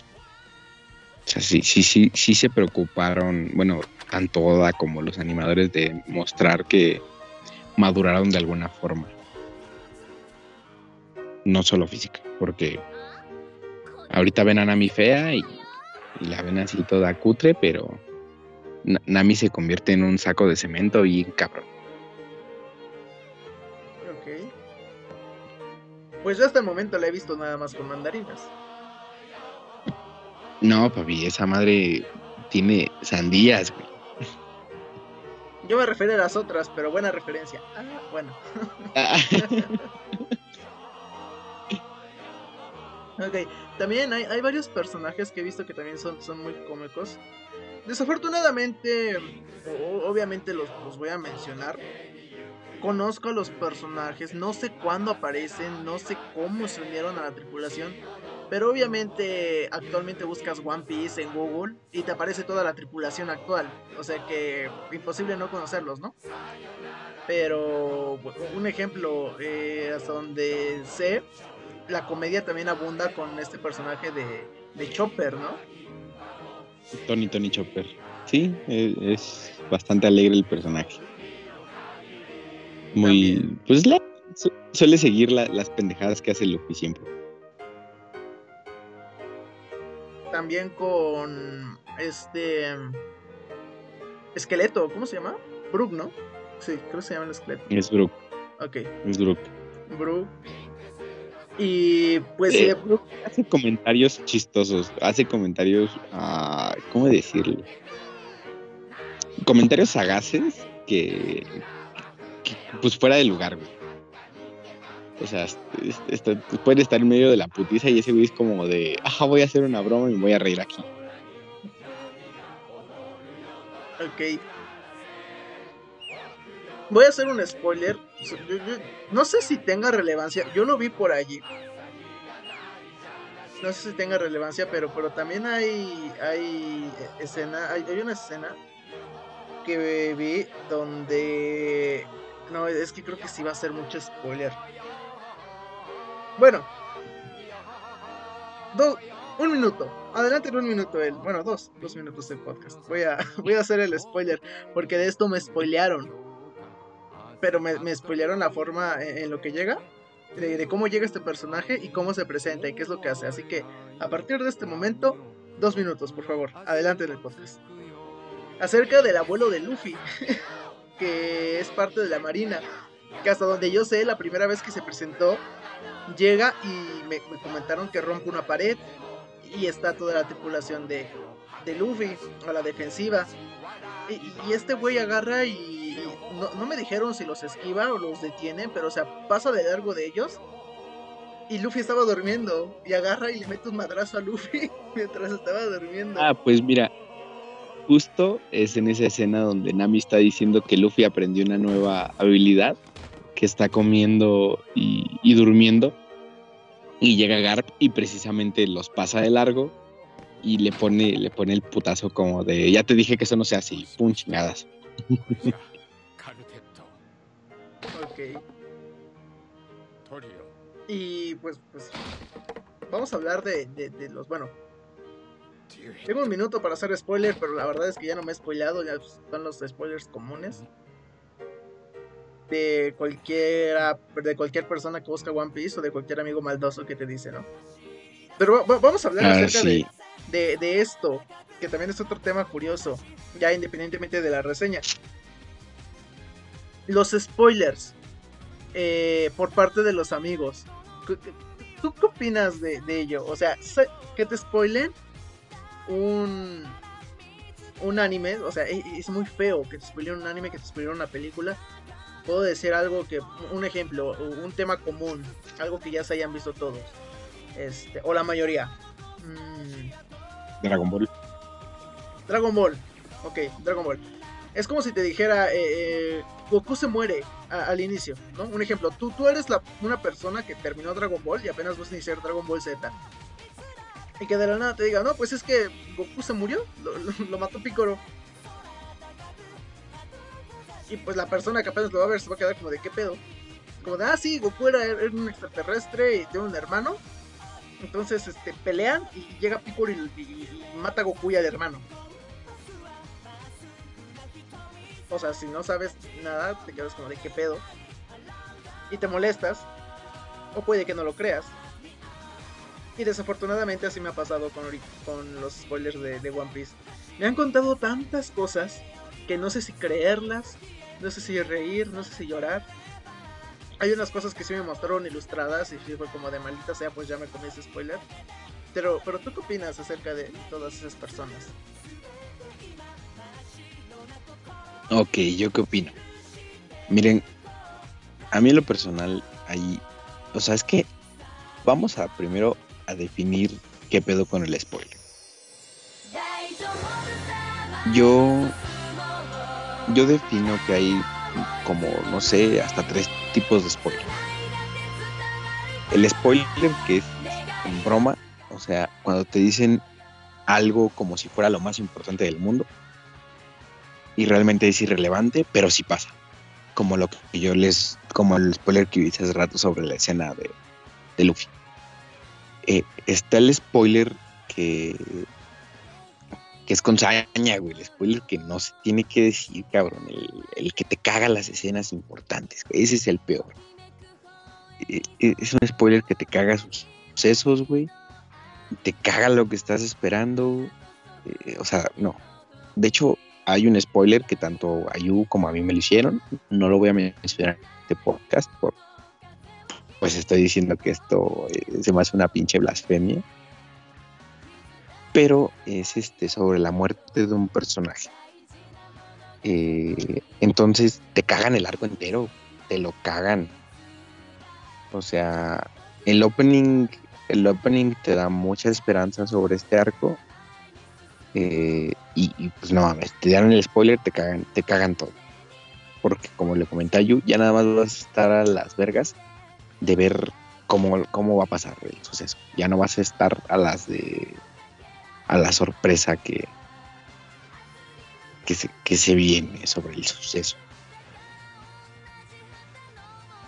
O sea, sí, sí, sí, sí se preocuparon, bueno, tanto Oda como los animadores de mostrar que maduraron de alguna forma. No solo física, porque ahorita ven a Nami fea y, y la ven así toda cutre, pero Nami se convierte en un saco de cemento y cabrón. Pues yo hasta el momento la he visto nada más con mandarinas. No, papi, esa madre tiene sandías, güey. Yo me refiero a las otras, pero buena referencia. Ah, bueno. ok, también hay, hay, varios personajes que he visto que también son, son muy cómicos. Desafortunadamente, obviamente los, los voy a mencionar. conozco a los personajes, no sé cuándo aparecen, no sé cómo se unieron a la tripulación, pero obviamente actualmente buscas One Piece en Google y te aparece toda la tripulación actual, o sea que imposible no conocerlos, ¿no? Pero un ejemplo, eh, hasta donde sé, la comedia también abunda con este personaje de, de Chopper, ¿no? Tony Tony Chopper. Sí, e, es bastante alegre el personaje. Muy. Pues suele seguir las pendejadas que hace Luffy siempre. También con este. Esqueleto, ¿cómo se llama? Brook, ¿no? Sí, creo que se llama el esqueleto. Es Brook. Ok. Es Brook. Brook. Y pues eh, hace comentarios chistosos, hace comentarios, uh, ¿cómo decirlo? Comentarios sagaces que, pues fuera de lugar, güey. O sea, puede estar en medio de la putiza y ese güey es como de, ajá, voy a hacer una broma y me voy a reír aquí. Ok. Voy a hacer un spoiler. No sé si tenga relevancia. Yo lo vi por allí. No sé si tenga relevancia, pero, pero también hay, hay escena, hay, una escena que vi donde no, es que creo que sí va a ser mucho spoiler. Bueno, dos, un minuto. Adelante en un minuto él. Bueno, dos, dos minutos del podcast. Voy a, voy a hacer el spoiler porque de esto me spoilearon pero me, me spoilearon la forma en, lo que llega, de, cómo llega este personaje y cómo se presenta y qué es lo que hace. Así que a partir de este momento, dos minutos, por favor, adelante en el podcast. Acerca del abuelo de Luffy, que es parte de la marina, que hasta donde yo sé, la primera vez que se presentó, llega y me, comentaron que rompe una pared y está toda la tripulación de, de Luffy a la defensiva. y este güey agarra y no, me dijeron si los esquiva o los detiene, pero o sea, pasa de largo de ellos. Y Luffy estaba durmiendo y agarra y le mete un madrazo a Luffy mientras estaba durmiendo. Ah, pues mira, justo es en esa escena donde Nami está diciendo que Luffy aprendió una nueva habilidad, que está comiendo y, y durmiendo. Y llega Garp y precisamente los pasa de largo y le pone, le pone el putazo como de, ya te dije que eso no sea así, pum, chingadas. Y pues, pues vamos a hablar de, los, bueno, tengo un minuto para hacer spoiler, pero la verdad es que ya no me he spoilado, ya son los spoilers comunes de cualquiera, de cualquier persona que busca One Piece o de cualquier amigo maldoso que te dice, ¿no? Pero vamos a hablar ah, acerca de, de, esto, que también es otro tema curioso, ya independientemente de la reseña. Los spoilers eh, por parte de los amigos. ¿Tú qué opinas de, ello? O sea, que te spoilen un, un anime, o sea, e, es muy feo que te spoilen un anime, que te spoilen una película. Puedo decir algo que, un ejemplo, un tema común, algo que ya se hayan visto todos, este, o la mayoría. Mm. Dragon Ball. Dragon Ball, ok, Dragon Ball. Es como si te dijera, eh, eh, Goku se muere al inicio, ¿no? Un ejemplo, tú, tú eres la, una persona que terminó Dragon Ball y apenas vas a iniciar Dragon Ball Z. Y que de la nada te diga, no, pues es que Goku se murió, lo, mató Piccolo. Y pues la persona que apenas lo va a ver se va a quedar como de qué pedo. Como de, ah, sí, Goku era, un extraterrestre y tiene un hermano. Entonces este, pelean y llega Piccolo y, mata a Goku y al hermano. O sea, si no sabes nada, te quedas como de qué pedo. Y te molestas. O puede que no lo creas. Y desafortunadamente así me ha pasado con, con los spoilers de, One Piece. Me han contado tantas cosas que no sé si creerlas, no sé si reír, no sé si llorar. Hay unas cosas que sí me mostraron ilustradas y fue como de maldita sea, pues ya me comí ese spoiler. Pero, pero ¿tú qué opinas acerca de todas esas personas? Ok, ¿yo qué opino? Miren, a mí en lo personal, ahí, o sea, es que vamos a primero a definir qué pedo con el spoiler. Yo, yo defino que hay como, no sé, hasta tres tipos de spoiler. El spoiler que es en broma, o sea, cuando te dicen algo como si fuera lo más importante del mundo y realmente es irrelevante, pero sí pasa. Como lo que yo les, como el spoiler que hice hace rato sobre la escena de, de Luffy. Eh, está el spoiler que, que es con saña, güey. El spoiler que no se tiene que decir, cabrón. El, que te caga las escenas importantes. Ese es el peor. Eh, eh, es un spoiler que te caga sus sucesos, güey. Te caga lo que estás esperando. o sea, no. De hecho, hay un spoiler que tanto a Yu como a mí me lo hicieron. No lo voy a mencionar en este podcast por, pues estoy diciendo que esto eh, se me hace una pinche blasfemia. Pero es este sobre la muerte de un personaje. Eh, entonces te cagan el arco entero, te lo cagan. O sea, el opening, el opening te da mucha esperanza sobre este arco. Eh, y, pues no mames, te dan el spoiler, te cagan, te cagan todo. Porque como le comenté a Yu, ya nada más vas a estar a las vergas de ver cómo, cómo va a pasar el suceso. Ya no vas a estar a las de a la sorpresa que, que, se, que se viene sobre el suceso.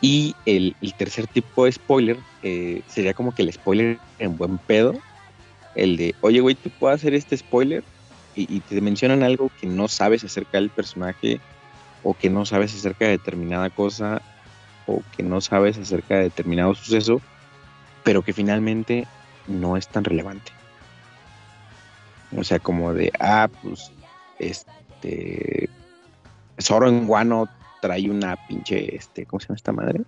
Y el, tercer tipo de spoiler eh, sería como que el spoiler en buen pedo. El de, oye, güey, ¿tú puedo hacer este spoiler? Y, y, te mencionan algo que no sabes acerca del personaje o que no sabes acerca de determinada cosa o que no sabes acerca de determinado suceso, pero que finalmente no es tan relevante. O sea, como de, ah, pues, este, Zoro en Guano trae una pinche, este, ¿cómo se llama esta madre?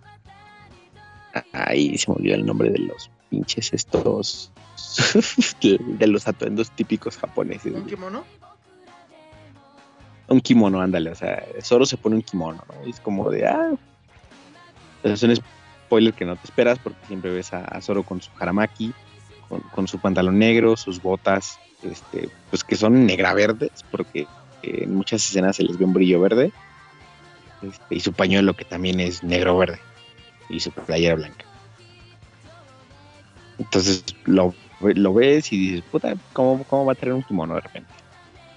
Ahí se me olvidó el nombre de los pinches estos, de los atuendos típicos japoneses. ¿Un kimono? Un kimono, ándale, o sea, Zoro se pone un kimono, ¿no? es como de, ah, es un spoiler que no te esperas porque siempre ves a, Zoro con su haramaki, con, su pantalón negro, sus botas, este, pues que son negra verdes, porque en muchas escenas se les ve un brillo verde, este, y su pañuelo que también es negro verde, y su playera blanca. Entonces lo, ves y dices, puta, ¿cómo, ¿cómo, va a traer un kimono de repente?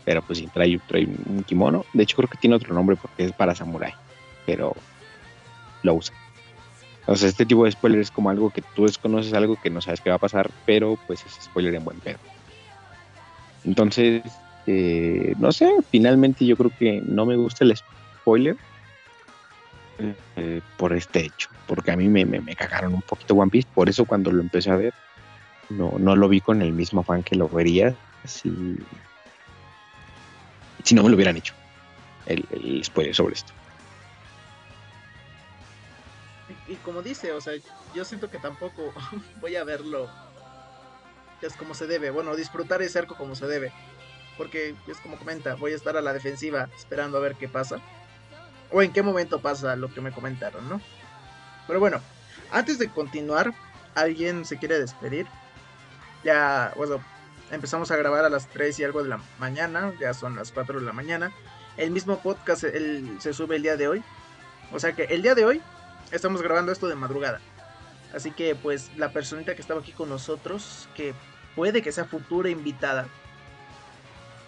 Pero pues sí, trae, trae un kimono. De hecho, creo que tiene otro nombre porque es para samurai, pero lo usa. O sea, este tipo de spoiler es como algo que tú desconoces, algo que no sabes qué va a pasar, pero pues es spoiler en buen pedo. Entonces, eh, no sé, finalmente yo creo que no me gusta el spoiler eh, por este hecho, porque a mí me, me, cagaron un poquito One Piece, por eso cuando lo empecé a ver, no, no lo vi con el mismo fan que lo vería si, si no me lo hubieran hecho el spoiler sobre esto. y como dice, o sea, yo siento que tampoco voy a verlo es como se debe, bueno, disfrutar ese arco como se debe, porque es como comenta, voy a estar a la defensiva esperando a ver qué pasa, o en qué momento pasa lo que me comentaron, ¿no? Pero bueno, antes de continuar, ¿alguien se quiere despedir? Ya, bueno, empezamos a grabar a las 3 y algo de la mañana, ya son las 4 de la mañana. El mismo podcast se sube el día de hoy. O sea que el día de hoy estamos grabando esto de madrugada. Así que pues la personita que estaba aquí con nosotros, que puede que sea futura invitada.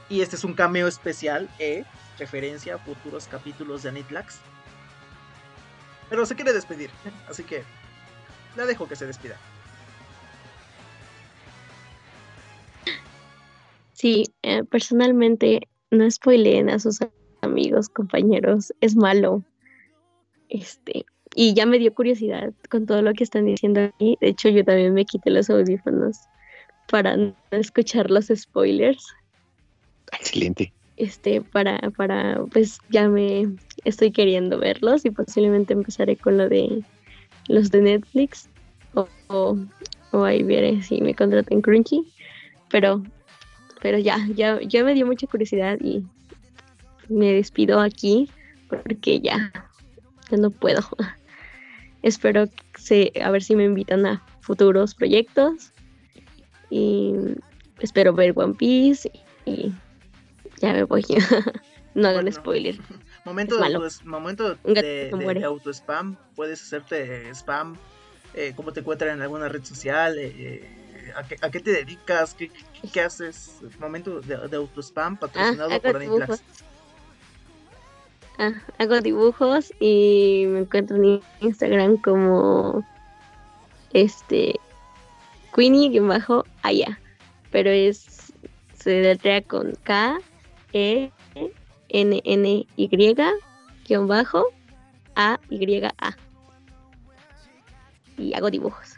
Y este es un cameo especial, eh, referencia a futuros capítulos de Anitlax. Pero se quiere despedir, así que la dejo que se despida. Sí, eh, personalmente no spoileen a sus amigos, compañeros, es malo. Este, y ya me dio curiosidad con todo lo que están diciendo aquí. De hecho, yo también me quité los audífonos para no escuchar los spoilers. Excelente. Este, para, para, pues ya me estoy queriendo verlos y posiblemente empezaré con lo de los de Netflix o, o, ahí veré si me contratan Crunchy. Pero, pero ya, ya, ya me dio mucha curiosidad y me despido aquí porque ya, ya no puedo. Espero se, a ver si me invitan a futuros proyectos. Y espero ver One Piece. Y ya me voy. no hagan spoiler. Momento, Es de, malo. auto, momento de, de auto-spam. Puedes hacerte spam. Eh, ¿Cómo te encuentran en alguna red social? Eh, eh, ¿a, qué, a qué te dedicas? ¿Qué, qué, qué haces? Momento de, de auto-spam patrocinado hago por dibujos. Ah, hago dibujos y me encuentro en Instagram como este Queenie bajo allá. Pero es se deletrea con K E N N Y guion bajo A Y A. Y hago dibujos.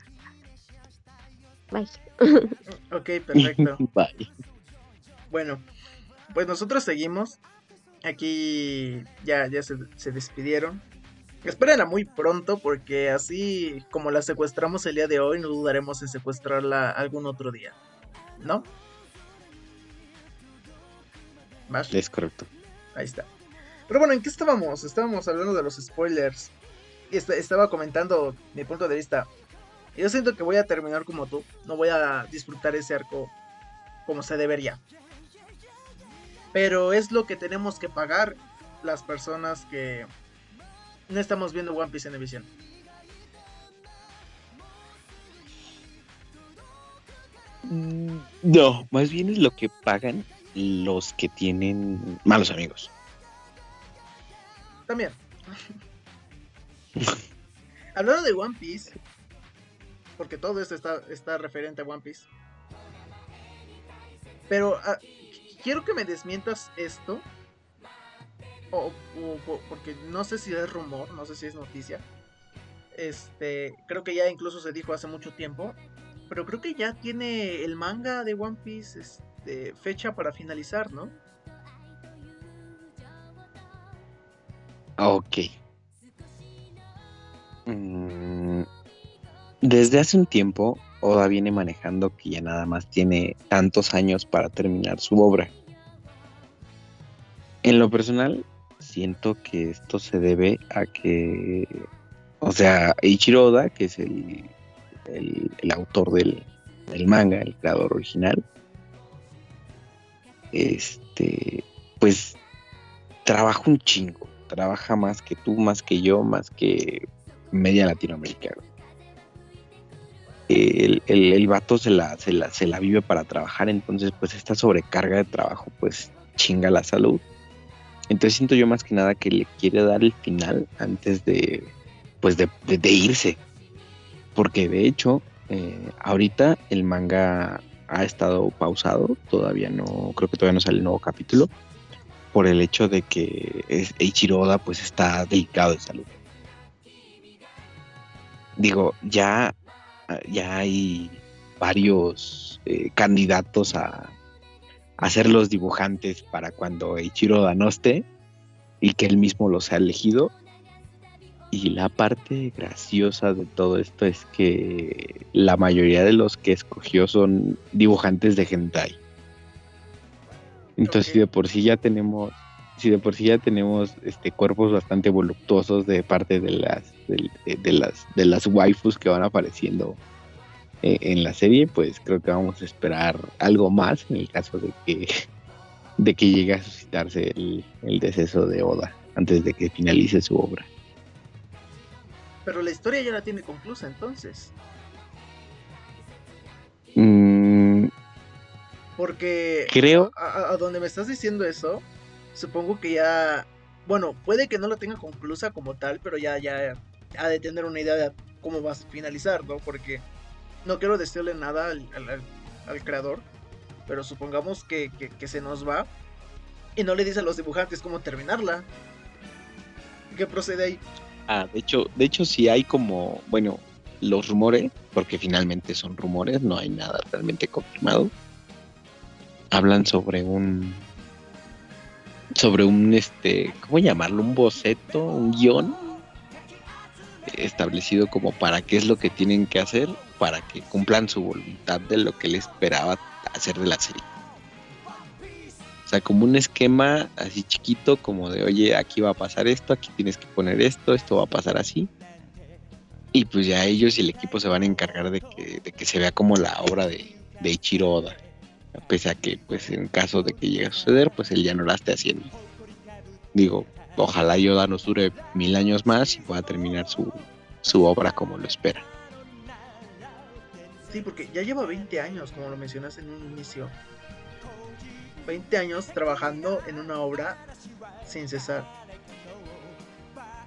Bye. Ok, perfecto. Bye. Bueno, pues nosotros seguimos. Aquí ya, ya se, se despidieron. Espérenla muy pronto porque así como la secuestramos el día de hoy, no dudaremos en secuestrarla algún otro día. ¿No? Vash, Es correcto. Ahí está. Pero bueno, ¿en qué estábamos? Estábamos hablando de los spoilers. Y esta- estaba comentando mi punto de vista. Yo siento que voy a terminar como tú. No voy a disfrutar ese arco como se debería. Pero es lo que tenemos que pagar las personas que no estamos viendo One Piece en emisión. Mm, No, más bien es lo que pagan los que tienen malos amigos. También. Hablando de One Piece, porque todo esto está, referente a One Piece. Pero ah, quiero que me desmientas esto. O- porque no sé si es rumor, no sé si es noticia. Este, creo que ya incluso se dijo hace mucho tiempo. Pero creo que ya tiene el manga de One Piece este, fecha para finalizar, ¿no? Ok. Mm, Desde hace un tiempo, Oda viene manejando que ya nada más tiene tantos años para terminar su obra. En lo personal, siento que esto se debe a que, o sea, Eiichiro Oda, que es el, el- el autor del, del manga, el creador original, este, pues trabaja un chingo. Trabaja más que tú, más que yo, más que media Latinoamérica. El, el, vato se la, se, la, se la vive para trabajar, entonces pues esta sobrecarga de trabajo pues chinga la salud. Entonces siento yo más que nada que le quiere dar el final antes de pues de, de- de irse. Porque de hecho, eh, ahorita el manga ha estado pausado, todavía no, creo que todavía no sale el nuevo capítulo por el hecho de que es, Eiichiro Oda pues está delicado de salud. Digo, ya, ya hay varios eh, candidatos a, a ser los dibujantes para cuando no esté y que él mismo los ha elegido. Y la parte graciosa de todo esto es que la mayoría de los que escogió son dibujantes de hentai. Entonces, si de por sí ya tenemos, si de por sí ya tenemos este cuerpos bastante voluptuosos de parte de las de, de- las de las waifus que van apareciendo eh, en la serie, pues creo que vamos a esperar algo más en el caso de que de que llegue a suscitarse el, el deceso de Oda antes de que finalice su obra. Pero la historia ya la tiene conclusa entonces. Mm, Porque creo, a donde me estás diciendo eso, supongo que ya, bueno, puede que no la tenga conclusa como tal, pero ya, ya ha de tener una idea de cómo va a finalizar, ¿no? Porque no quiero decirle nada al, al- creador, pero supongamos que, que- que se nos va y no le dice a los dibujantes cómo terminarla. ¿Qué procede ahí? Ah, de hecho, de hecho sí hay como, bueno, los rumores, porque finalmente son rumores, no hay nada realmente confirmado. Hablan sobre un sobre un este, ¿cómo llamarlo? Un boceto, un guion establecido como para qué es lo que tienen que hacer para que cumplan su voluntad de lo que él esperaba hacer de la serie. O sea, como un esquema así chiquito, como de, oye, aquí va a pasar esto, aquí tienes que poner esto, esto va a pasar así. Y pues ya ellos y el equipo se van a encargar de que, se vea como la obra de, de Ichiro Oda. Pese a que, pues en caso de que llegue a suceder, pues él ya no la esté haciendo. Digo, ojalá Yoda nos dure mil años más y pueda terminar su, su obra como lo espera. Sí, porque ya lleva 20 años, como lo mencionas en un inicio. 20 años trabajando en una obra sin cesar.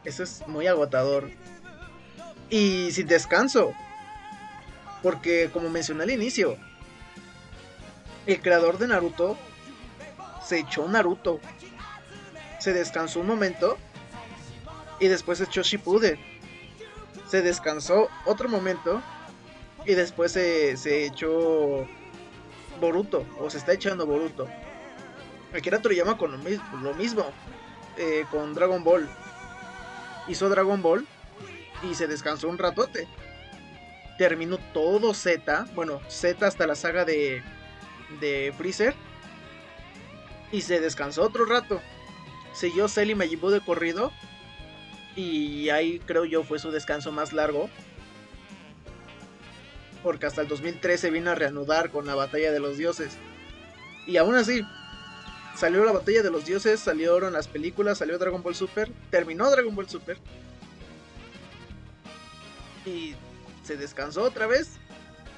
Eso es muy agotador. Y sin descanso. Porque como mencioné al inicio, el creador de Naruto se echó Naruto. Se descansó un momento y después echó Shippuden. Se descansó otro momento y después se, se echó Boruto, o se está echando Boruto. Akira Toriyama con lo, lo mismo eh, con Dragon Ball. Hizo Dragon Ball y se descansó un ratote. Terminó todo Z, bueno, Z hasta la saga de, de Freezer. Y se descansó otro rato. Siguió Cell y Majin de corrido. Y ahí creo yo fue su descanso más largo porque hasta el 2013 vino a reanudar con la batalla de los dioses. Y aún así, salió la batalla de los dioses, salieron las películas, salió Dragon Ball Super, terminó Dragon Ball Super. Y se descansó otra vez.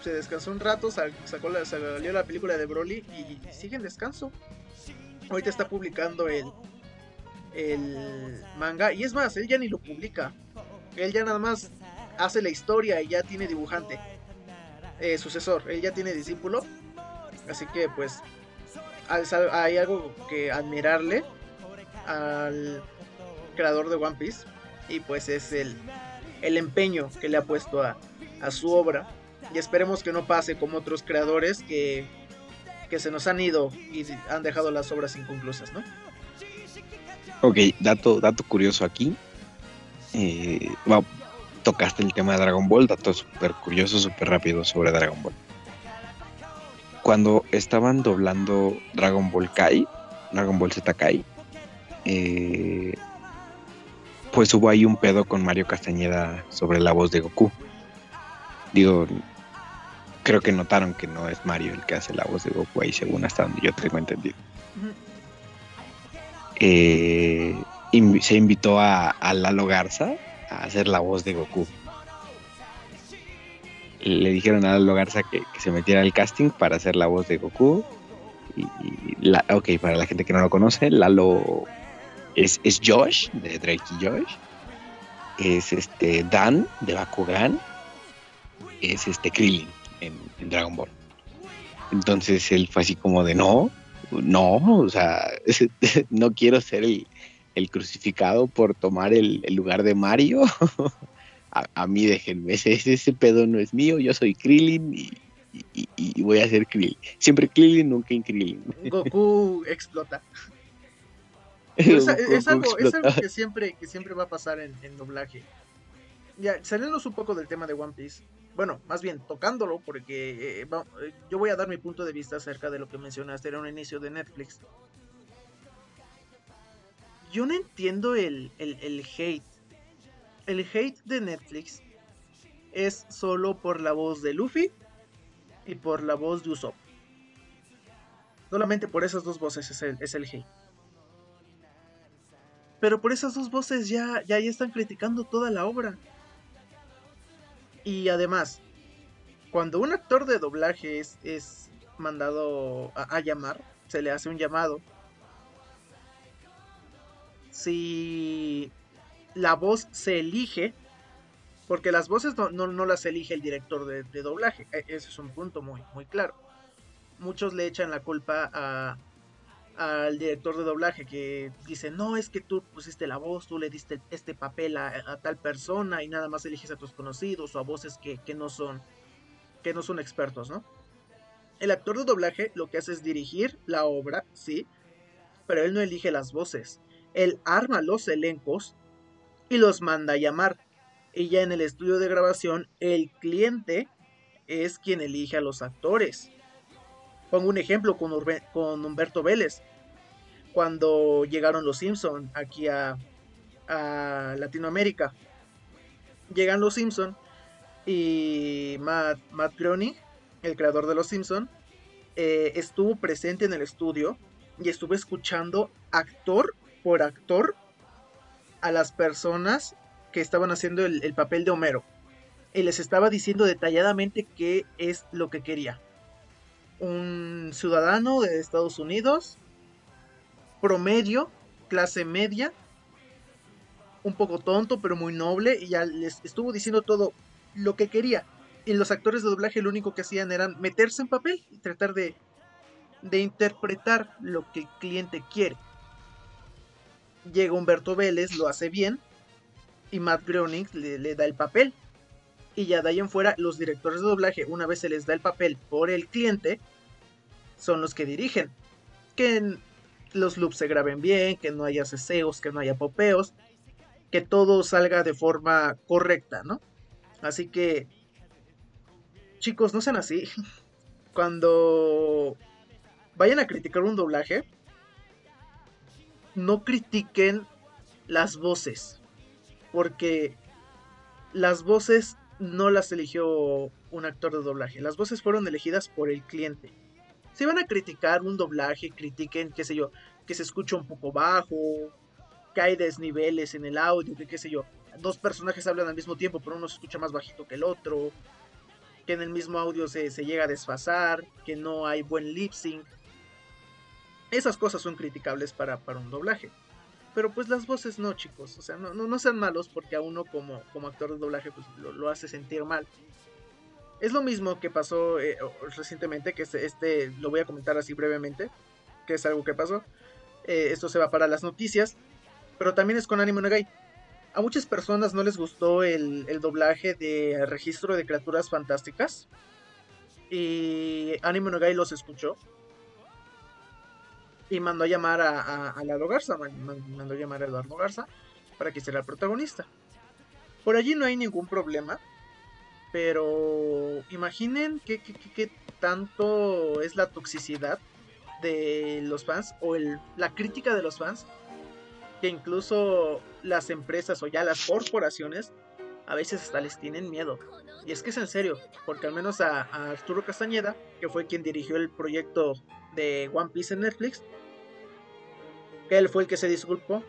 Se descansó un rato, sacó la, salió la película de Broly y, sigue en descanso. Ahorita está publicando el, el manga. Y es más, él ya ni lo publica. Él ya nada más hace la historia y ya tiene dibujante. Eh, sucesor, él ya tiene discípulo, así que pues hay algo que admirarle al creador de One Piece y pues es el, el empeño que le ha puesto a, a su obra y esperemos que no pase como otros creadores que, que se nos han ido y han dejado las obras inconclusas, ¿no? Ok, dato, dato curioso aquí. Eh, tocaste el tema de Dragon Ball, dato súper curioso, súper rápido sobre Dragon Ball. Cuando estaban doblando Dragon Ball Kai, Dragon Ball Z Kai, eh, pues hubo ahí un pedo con Mario Castañeda sobre la voz de Goku. Digo, creo que notaron que no es Mario el que hace la voz de Goku ahí, según hasta donde yo tengo entendido. Eh, se invitó a, a Lalo Garza, a hacer la voz de Goku. Le dijeron a Lalo Garza que, se metiera al casting para hacer la voz de Goku. Y, la, ok, para la gente que no lo conoce, Lalo es, es Josh, de Drake y Josh. Es este Dan, de Bakugan. Es este Krillin en, Dragon Ball. Entonces él fue así como de no, no, o sea, no quiero ser el, el crucificado por tomar el, lugar de Mario. a, mí déjenme, ese, ese pedo no es mío, yo soy Krillin y, voy a ser Krillin. Siempre Krillin, nunca en Krillin. Goku explota. es, algo, que siempre, que siempre va a pasar en, doblaje. Ya, saliendo un poco del tema de One Piece. Bueno, más bien tocándolo, porque eh, eh, yo voy a dar mi punto de vista acerca de lo que mencionaste, era un inicio de Netflix yo no entiendo el, hate. El hate de Netflix es solo por la voz de Luffy y por la voz de Usopp. Solamente por esas dos voces es el, es el hate. Pero por esas dos voces ya, ya, están criticando toda la obra. Y además, cuando un actor de doblaje es, es mandado a, llamar, se le hace un llamado si la voz se elige, porque las voces no, las elige el director de, doblaje, e, ese es un punto muy, muy claro. Muchos le echan la culpa al director de doblaje que dice, no, es que tú pusiste la voz, tú le diste este papel a, tal persona y nada más eliges a tus conocidos o a voces que, que, no son que no son expertos, ¿no? El actor de doblaje lo que hace es dirigir la obra, sí, pero él no elige las voces él arma los elencos y los manda a llamar. Y ya en el estudio de grabación, el cliente es quien elige a los actores. Pongo un ejemplo con, Humberto Vélez. Cuando llegaron los Simpson aquí a, Latinoamérica. Llegan los Simpson y Matt, Matt Groening, el creador de los Simpson, eh, estuvo presente en el estudio y estuvo escuchando actor por actor a las personas que estaban haciendo el papel de Homero. Y les estaba diciendo detalladamente qué es lo que quería. Un ciudadano de Estados Unidos, promedio, clase media, un poco tonto, pero muy noble, y ya les estuvo diciendo todo lo que quería. Y los actores de doblaje lo único que hacían era meterse en papel y tratar de, de interpretar lo que el cliente quiere. Llega Humberto Vélez, lo hace bien, y Matt Groening le, le da el papel. Y ya de ahí en fuera, los directores de doblaje, una vez se les da el papel por el cliente, son los que dirigen. Que los loops se graben bien, que no haya ceseos, que no haya popeos, que todo salga de forma correcta, ¿no? Así que, chicos, no sean así. Cuando vayan a criticar un doblaje, no critiquen las voces, porque las voces no las eligió un actor de doblaje, las voces fueron elegidas por el cliente. Si van a criticar un doblaje, critiquen, qué sé yo, que se escucha un poco bajo, que hay desniveles en el audio, que qué sé yo, dos personajes hablan al mismo tiempo, pero uno se escucha más bajito que el otro, que en el mismo audio se, se llega a desfasar, que no hay buen lip sync. Esas cosas son criticables para, para un doblaje. Pero pues las voces no, chicos. O sea, no, no, no sean malos porque a uno como, como actor de doblaje pues, lo, lo, hace sentir mal. Es lo mismo que pasó eh, recientemente, que este, este, lo voy a comentar así brevemente, que es algo que pasó. Eh, esto se va para las noticias, pero también es con Anime Negai. A muchas personas no les gustó el, el doblaje de Registro de Criaturas Fantásticas. Y Anime Negai los escuchó y mandó a llamar a, a, Garza, mandó a llamar a Eduardo Garza para que sea el protagonista. Por allí no hay ningún problema, pero imaginen qué, qué, qué tanto es la toxicidad de los fans o el, la crítica de los fans, que incluso las empresas o ya las corporaciones a veces hasta les tienen miedo. Y es que es en serio, porque al menos a, a, Arturo Castañeda, que fue quien dirigió el proyecto de One Piece en Netflix, él fue el que se disculpó,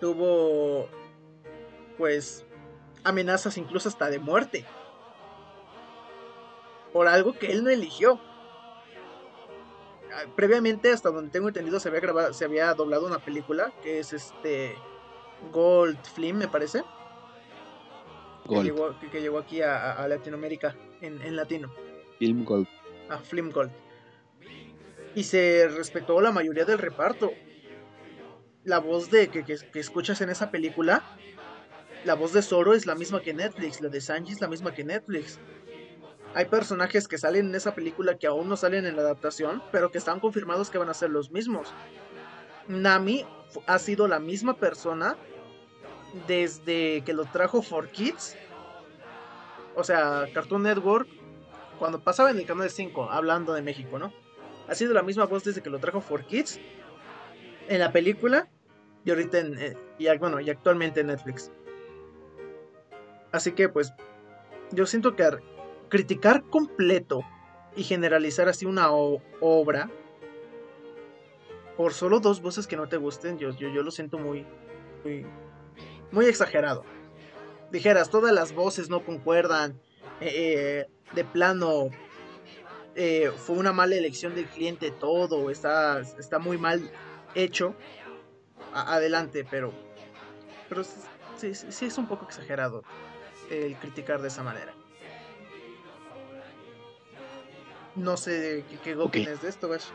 tuvo pues amenazas incluso hasta de muerte por algo que él no eligió. Previamente, hasta donde tengo entendido, se había grabado, se había doblado una película que es este Gold Film, me parece. Que llegó, que, que llegó, aquí a, a Latinoamérica en, en, latino. Film Gold. A Film Gold. Y se respetó la mayoría del reparto. La voz de que, que, que, escuchas en esa película, la voz de Zoro es la misma que Netflix, la de Sanji es la misma que Netflix. Hay personajes que salen en esa película que aún no salen en la adaptación, pero que están confirmados que van a ser los mismos. Nami ha sido la misma persona desde que lo trajo For Kids. O sea, Cartoon Network, cuando pasaba en el canal 5, hablando de México, ¿no? Ha sido la misma voz desde que lo trajo For Kids en la película y ahorita en, eh, y, bueno, y actualmente en Netflix. Así que pues yo siento que criticar completo y generalizar así una obra por solo dos voces que no te gusten, yo, yo, yo lo siento muy, muy, exagerado. Dijeras, todas las voces no concuerdan, eh, de plano eh, fue una mala elección del cliente, todo está, está muy mal hecho. A adelante, pero, pero sí, sí, sí es un poco exagerado el criticar de esa manera. No sé qué, qué okay. opinas de esto, ¿ves?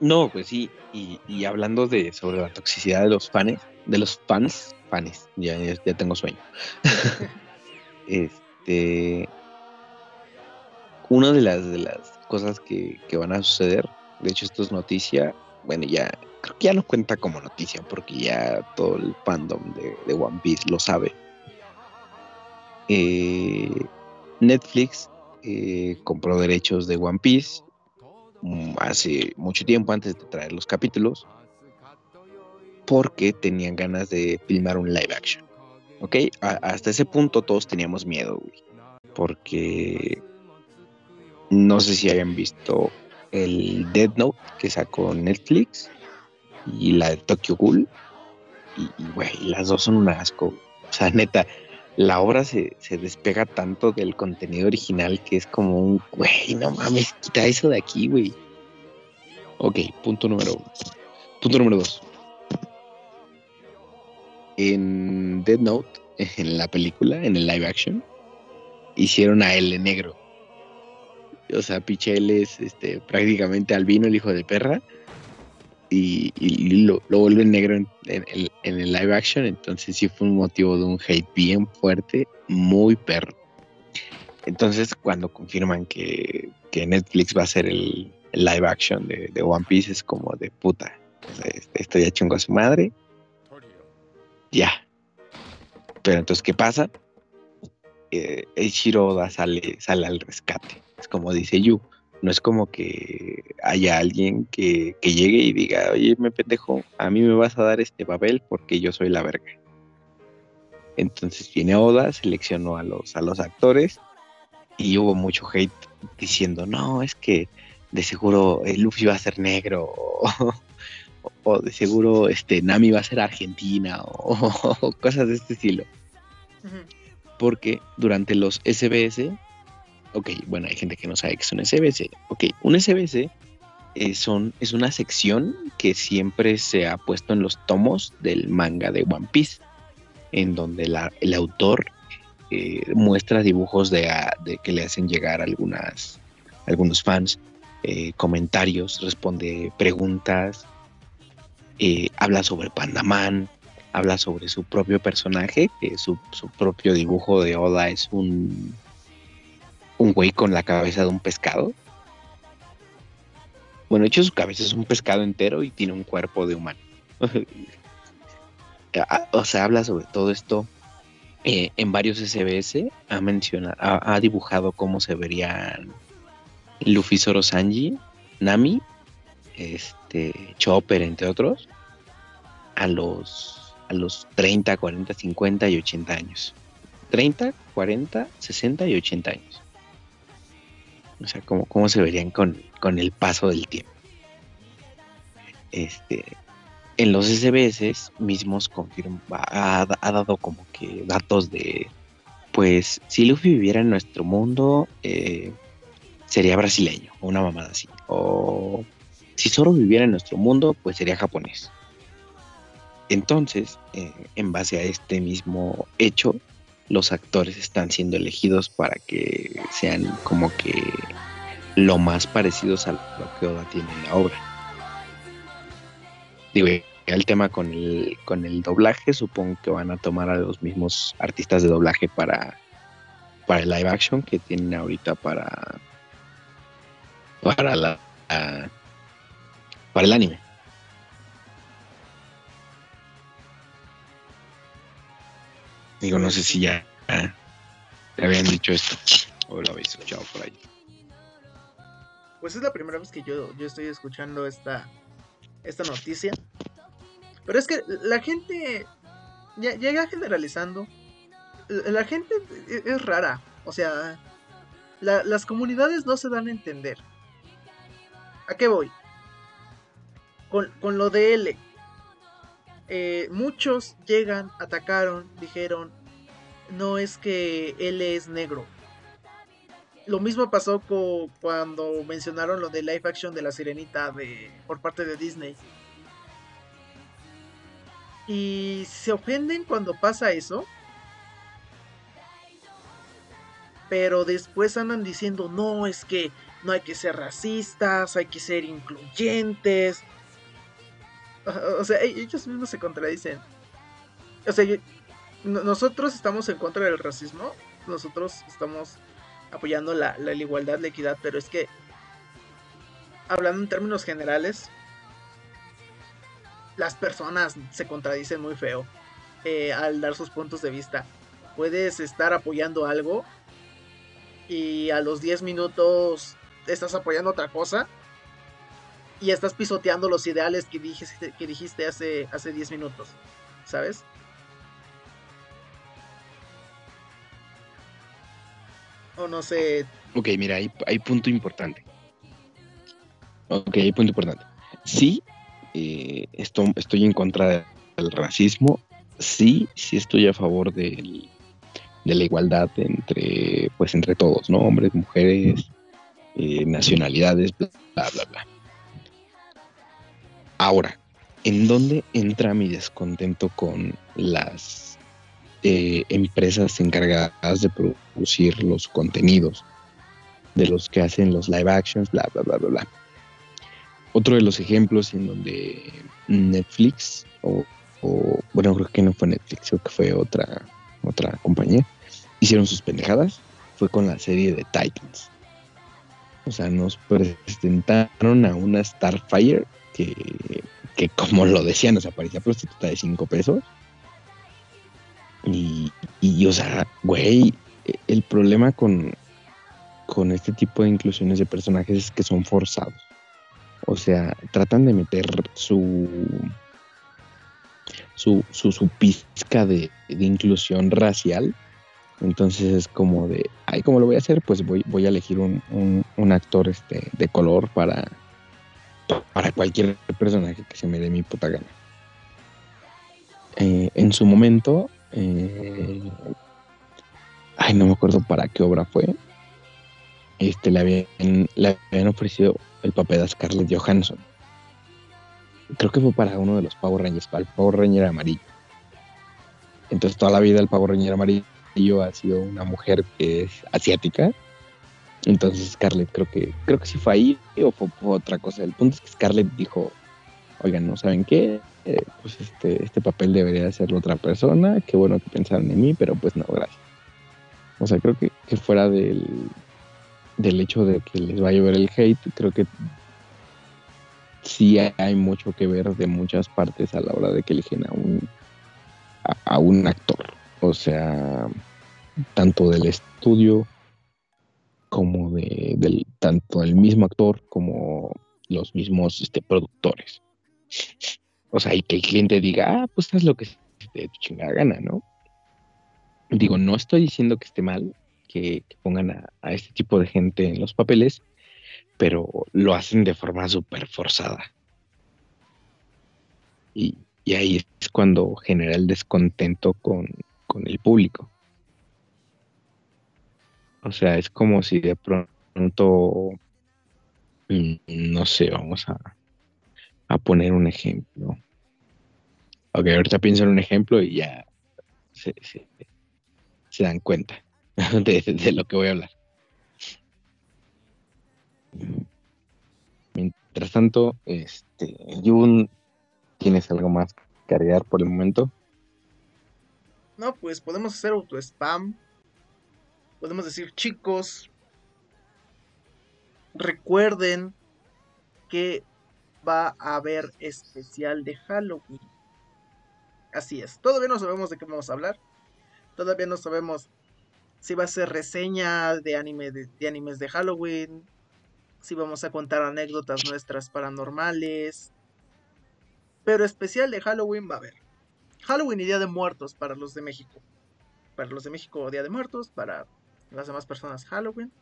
No, pues sí, y, y, hablando de sobre la toxicidad de los fans, de los fans, fans, ya, ya tengo sueño. este una de las de las cosas que, que, van a suceder, de hecho esto es noticia, bueno ya creo que ya no cuenta como noticia porque ya todo el fandom de, de One Piece lo sabe. Eh, Netflix eh, compró derechos de One Piece um, hace mucho tiempo antes de traer los capítulos porque tenían ganas de filmar un live action. ¿Ok? Hasta ese punto todos teníamos miedo, güey. Porque no sé si hayan visto el Dead Note que sacó Netflix y la de Tokyo Ghoul. y, güey, las dos son un asco. O sea, neta, la obra se, se, despega tanto del contenido original que es como un, güey, no mames, quita eso de aquí, güey. Ok, punto número uno. Punto número dos. En Dead Note, en la película, en el live action, hicieron a L negro. O sea, Pichel es este, prácticamente albino, el hijo de perra y, lo, vuelve negro en, el live action, entonces sí fue un motivo de un hate bien fuerte, muy perro. Entonces cuando confirman que, Netflix va a ser el, live action de, One Piece es como de puta, esto ya chungo a su madre, ya. Pero entonces, ¿qué pasa? Eh, Eiichiro sale, sale al rescate, es como dice Yu no es como que haya alguien que, llegue y diga, oye, me pendejo, a mí me vas a dar este papel porque yo soy la verga. Entonces viene Oda, seleccionó a los, a los actores y hubo mucho hate diciendo, no, es que de seguro el Luffy va a ser negro o, de seguro este Nami va a ser argentina o, cosas de este estilo. Porque durante los SBS Ok, bueno, hay gente que no sabe que es un SBS. Ok, un SBS eh, es una sección que siempre se ha puesto en los tomos del manga de One Piece, en donde el autor eh, muestra dibujos de, que le hacen llegar algunas, algunos fans, eh, comentarios, responde preguntas, habla sobre Pandaman, habla sobre su propio personaje, que su, su propio dibujo de Oda es un un güey con la cabeza de un pescado. Bueno, de hecho su cabeza es un pescado entero y tiene un cuerpo de humano. Ah, o sea, habla sobre todo esto eh, en varios SBS. Ha mencionado, ha, dibujado cómo se verían Luffy, Zoro, Sanji, Nami, este, Chopper, entre otros, a los, a los 30, 40, 50 y 80 años. 30, 40, 60 y 80 años. O sea, cómo, cómo se verían con, el paso del tiempo. Este, en los SBS mismos confirma, ha, dado como que datos de, pues, si Luffy viviera en nuestro mundo, eh, sería brasileño, o una mamada así. O si Zoro viviera en nuestro mundo, pues sería japonés. Entonces, eh, en base a este mismo hecho, los actores están siendo elegidos para que sean como que lo más parecidos a lo que Oda tiene en la obra. Digo, el tema con el, con el doblaje, supongo que van a tomar a los mismos artistas de doblaje para, para el live action que tienen ahorita para, para, la, para el anime. Digo, no sé si ya te habían dicho esto o lo habéis escuchado por ahí. Pues es la primera vez que yo, yo estoy escuchando esta, esta noticia. Pero es que la gente ya llega generalizando. La gente e, es rara. O sea, las comunidades no se dan a entender. ¿A qué voy? Con, con lo de L. Eh, muchos llegan, atacaron, dijeron, no es que él es negro. Lo mismo pasó con, cuando mencionaron lo de live action de la sirenita de, por parte de Disney. Y se ofenden cuando pasa eso. Pero después andan diciendo, no, es que no hay que ser racistas, hay que ser incluyentes, O sea, e-, ellos mismos se contradicen. O sea, nosotros estamos en contra del racismo. Nosotros estamos apoyando la, igualdad, la equidad. Pero es que, hablando en términos generales, las personas se contradicen muy feo eh, al dar sus puntos de vista. Puedes estar apoyando algo y a los 10 minutos estás apoyando otra cosa y estás pisoteando los ideales que dijiste, que dijiste hace, hace 10 minutos, ¿sabes? O no sé. Ok, mira, hay, hay punto importante. Ok, hay punto importante. Sí, eh, estoy en contra el racismo, sí, sí estoy a favor de la igualdad entre, pues entre todos, ¿no? Hombres, mujeres, eh, nacionalidades, bla, bla, bla. Ahora, ¿en dónde entra mi descontento con las eh, empresas encargadas de producir los contenidos? De los que hacen los live actions, bla, bla, bla, bla, bla. Otro de los ejemplos en donde Netflix, o, bueno, creo que no fue Netflix, creo que fue otra, otra compañía, hicieron sus pendejadas, fue con la serie de Titans. O sea, nos presentaron a una Starfire que, como lo decían, nos aparecía prostituta de 5 pesos. Y, y, o sea, güey, el problema con, con este tipo de inclusiones de personajes es que son forzados. O sea, tratan de meter su su, su, pizca de, inclusión racial. Entonces es como de, ay, ¿cómo lo voy a hacer? Pues voy, voy a elegir un, actor este, de color para, para cualquier personaje que se me dé mi puta gana. Eh, en su momento, eh, ay, no me acuerdo para qué obra fue, este, le, habían, le habían ofrecido el papel de Scarlett Johansson. Creo que fue para uno de los Power Rangers, para el Power Ranger amarillo. Entonces toda la vida el Power Ranger amarillo ha sido una mujer que es asiática. Entonces Scarlett creo que creo que sí fue ahí o fue, otra cosa. El punto es que Scarlett dijo, oigan, ¿no saben qué? Eh, pues este, este papel debería hacerlo otra persona. Qué bueno que pensaron en mí, pero pues no, gracias. O sea, creo que, fuera del, del hecho de que les va a llover el hate, creo que sí hay mucho que ver de muchas partes a la hora de que eligen a un, a, un actor. O sea, tanto del estudio como de, del, tanto del mismo actor como los mismos este, productores. O sea, y que el cliente diga, ah, pues haz lo que te chingada gana, ¿no? Digo, no estoy diciendo que esté mal, que, pongan a, este tipo de gente en los papeles, pero lo hacen de forma súper forzada. Y, ahí es cuando genera el descontento con, el público. O sea, es como si de pronto, mm, no sé, vamos a, a poner un ejemplo. Ok, ahorita pienso en un ejemplo y ya se dan cuenta. de, lo que voy a hablar. Mientras tanto, este, Jun, ¿tienes algo más que cargar por el momento? No, pues podemos hacer auto spam. Podemos decir, chicos, recuerden que va a haber especial de Halloween. Así es. Todavía no sabemos de qué vamos a hablar. Todavía no sabemos si va a ser reseña de, anime de, animes de Halloween, si vamos a contar anécdotas nuestras paranormales. Pero especial de Halloween va a haber. Halloween y Día de Muertos para los de México. Para los de México Día de Muertos, para las demás personas Halloween.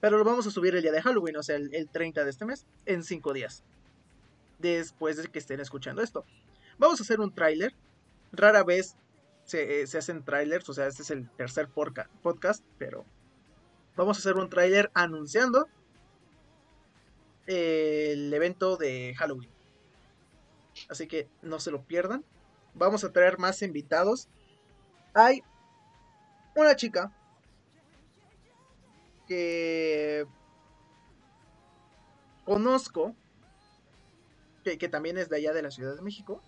Pero lo vamos a subir el día de Halloween, o sea, el, el 30 de este mes, en 5 días. Después de que estén escuchando esto. Vamos a hacer un tráiler. Rara vez eh, se, hacen trailers, o sea, este es el tercer podcast, pero vamos a hacer un trailer anunciando el evento de Halloween. Así que no se lo pierdan. Vamos a traer más invitados. Hay una chica que conozco, que, que, también es de allá de la Ciudad de México,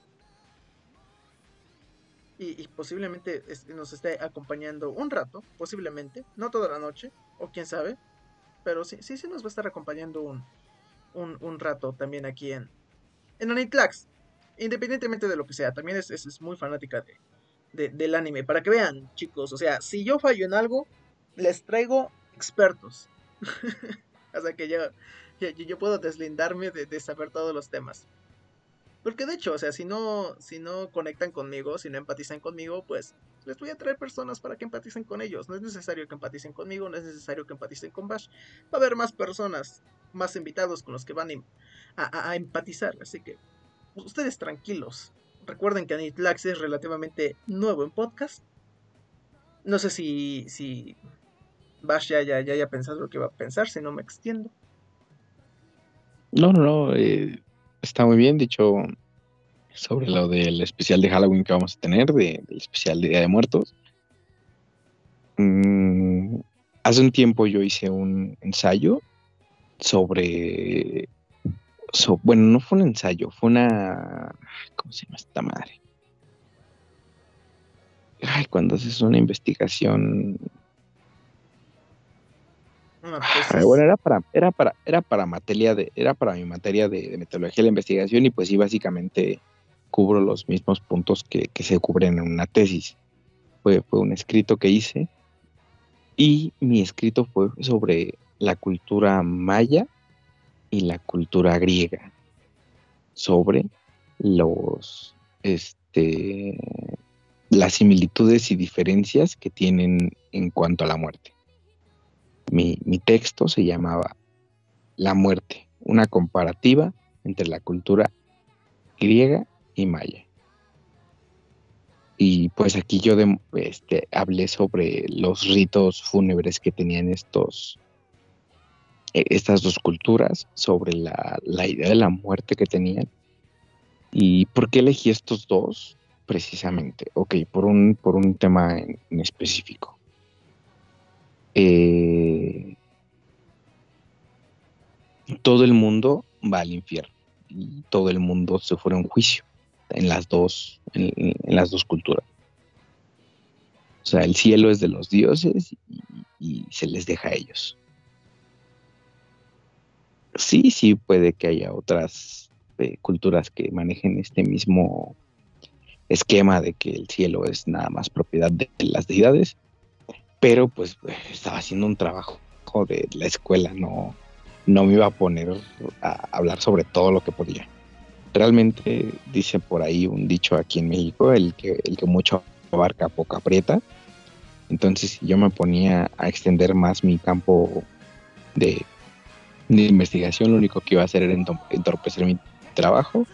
y, posiblemente nos esté acompañando un rato, posiblemente, no toda la noche, o quién sabe, pero sí, sí, sí nos va a estar acompañando un, un, rato también aquí en, en Anitlax, independientemente de lo que sea, también es, es, muy fanática de, del anime, para que vean, chicos, o sea, si yo fallo en algo, les traigo expertos, o que yo, yo, puedo deslindarme de, de saber todos los temas. Porque de hecho, o sea, si no, si no conectan conmigo, si no empatizan conmigo, pues les voy a traer personas para que empaticen con ellos. No es necesario que empaticen conmigo, no es necesario que empaticen con Bash. Va a haber más personas, más invitados con los que van a, empatizar. Así que ustedes tranquilos. Recuerden que Anitlax es relativamente nuevo en podcast. No sé si, si Bash ya, ya, ya haya pensado lo que va a pensar, si no me extiendo. No, no, no. Eh, está muy bien dicho sobre lo del especial de Halloween que vamos a tener, de, del especial de Día de Muertos. Mm, hace un tiempo yo hice un ensayo sobre, Bueno, no fue un ensayo, fue una. ¿Cómo se llama esta madre? Ay, cuando haces una investigación bueno, era para, era para, era para materia de, era para mi materia de, metodología de la investigación y pues sí, básicamente cubro los mismos puntos que, se cubren en una tesis. Fue, fue un escrito que hice y mi escrito fue sobre la cultura maya y la cultura griega, sobre los, este, las similitudes y diferencias que tienen en cuanto a la muerte. Mi, texto se llamaba La muerte, una comparativa entre la cultura griega y maya. Y pues aquí yo este, hablé sobre los ritos fúnebres que tenían estos, estas dos culturas, sobre la, idea de la muerte que tenían. ¿Y por qué elegí estos dos? Precisamente, ok, por un, por un tema en específico. Eh, todo el mundo va al infierno y todo el mundo se fuera a un juicio en las dos, en, las dos culturas. O sea, el cielo es de los dioses y, se les deja a ellos. Sí, sí, puede que haya otras eh, culturas que manejen este mismo esquema de que el cielo es nada más propiedad de las deidades, pero pues estaba haciendo un trabajo de la escuela, no, no me iba a poner a hablar sobre todo lo que podía. Realmente dice por ahí un dicho aquí en México, el que, el que mucho abarca poco aprieta. Entonces yo me ponía a extender más mi campo de, investigación, lo único que iba a hacer era entorpecer mi trabajo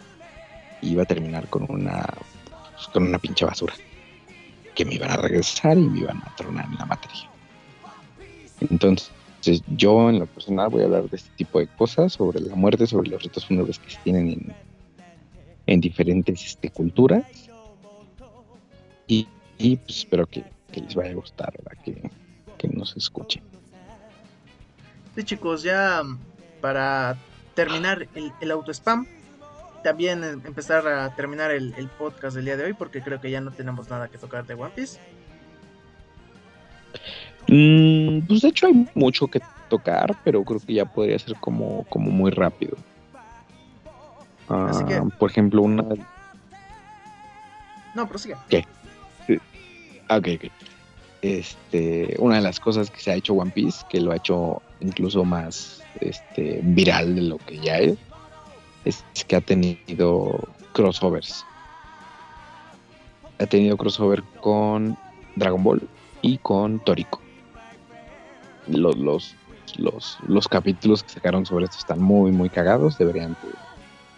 y iba a terminar con una, pues, con una pinche basura que me iban a regresar y me iban a tronar en la materia. Entonces, yo en lo personal voy a hablar de este tipo de cosas, sobre la muerte, sobre los ritos fúnebres que se tienen en, diferentes este, culturas. Y, pues espero que, les vaya a gustar, que nos escuchen. Sí, chicos, ya para terminar el, el auto spam, también em, empezar a terminar el, podcast del día de hoy porque creo que ya no tenemos nada que tocar de One Piece. Mm, pues de hecho hay mucho que tocar, pero creo que ya podría ser como, como muy rápido. Así que... Ah, por ejemplo, una... No, prosiga. ¿Qué? Ah, ok, ok. Este, una de las cosas que se ha hecho One Piece, que lo ha hecho incluso más este, viral de lo que ya es, es que ha tenido crossovers. Ha tenido crossover con Dragon Ball y con Toriko. Los, los, los, capítulos que sacaron sobre esto están muy, muy cagados. Deberían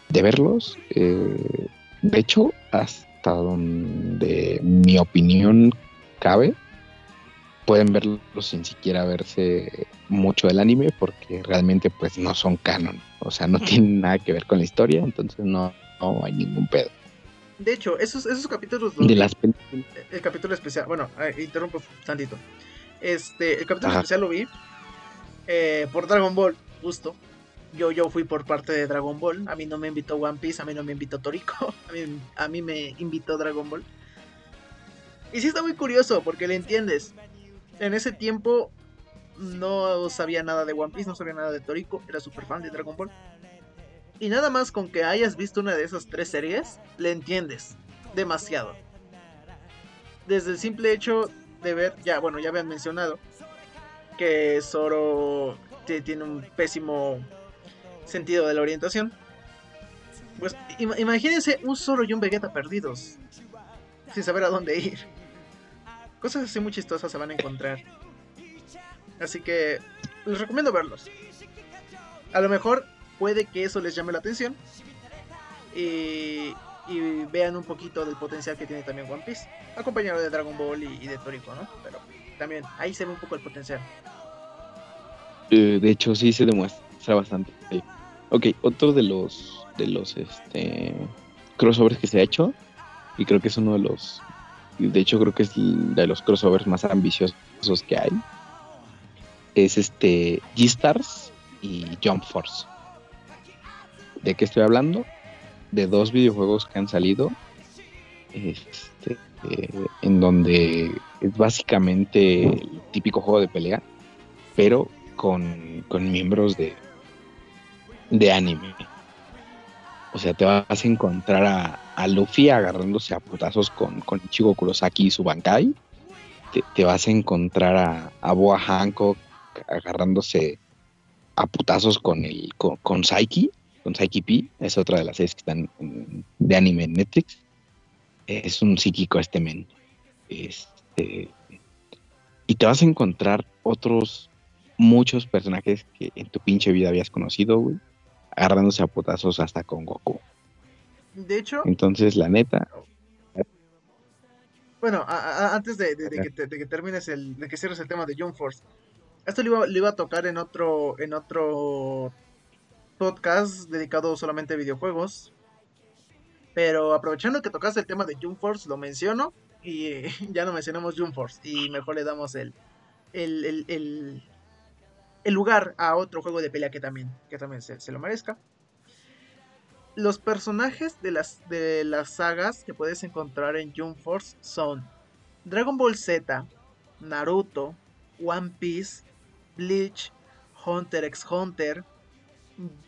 de, verlos. Eh, de hecho, hasta donde mi opinión cabe, pueden verlos sin siquiera verse mucho del anime porque realmente pues no son canon. O sea, no tienen nada que ver con la historia, entonces no, hay ningún pedo. De hecho, esos, esos capítulos... De las El capítulo especial, bueno, interrumpo tantito. Este, el capítulo especial lo vi eh, por Dragon Ball, justo. Yo, yo fui por parte de Dragon Ball. A mí no me invitó One Piece, a mí no me invitó Toriko. A mí, a mí me invitó Dragon Ball. Y sí está muy curioso porque le entiendes. En ese tiempo no sabía nada de One Piece, no sabía nada de Toriko, era súper fan de Dragon Ball. Y nada más con que hayas visto una de esas tres series, le entiendes demasiado. Desde el simple hecho de ver, ya bueno, ya habían mencionado que Zoro tiene un pésimo sentido de la orientación. Pues imagínense un Zoro y un Vegeta perdidos, sin saber a dónde ir. Cosas así muy chistosas se van a encontrar. Así que les recomiendo verlos. A lo mejor puede que eso les llame la atención. y, y vean un poquito del potencial que tiene también One Piece, acompañado de Dragon Ball y, de Toriko, ¿no? Pero también ahí se ve un poco el potencial. Eh, de hecho, sí se demuestra bastante. Ok, otro de los de los este crossovers que se ha hecho, y creo que es uno de los de hecho creo que es de los crossovers más ambiciosos que hay, es este G-Stars y Jump Force. ¿De qué estoy hablando? De dos videojuegos que han salido, este, en donde es básicamente el típico juego de pelea, pero con, con miembros de, de anime. O sea, te vas a encontrar a, a Luffy agarrándose a putazos con, con Kurosaki y su Bankai. Te, te vas a encontrar a, a Boa Hancock agarrándose a putazos con el con, con Saiki, con Saiki P, es otra de las series que están de anime en Netflix. Es un psíquico este men. Este, y te vas a encontrar otros muchos personajes que en tu pinche vida habías conocido, güey, agarrándose a putazos hasta con Goku. De hecho, Entonces, la neta, Bueno, a- a- antes de, de- de que, te- de que termines el, de que cierres el tema de Jump Force, esto lo iba, lo iba a tocar en otro, en otro podcast dedicado solamente a videojuegos. Pero aprovechando que tocaste el tema de Jump Force, lo menciono y eh, ya no mencionamos Jump Force y mejor le damos el, el, el, el- el lugar a otro juego de pelea que también, que también se, lo merezca. Los personajes de las, de las sagas que puedes encontrar en Jump Force son Dragon Ball Z, Naruto, One Piece, Bleach, Hunter x Hunter,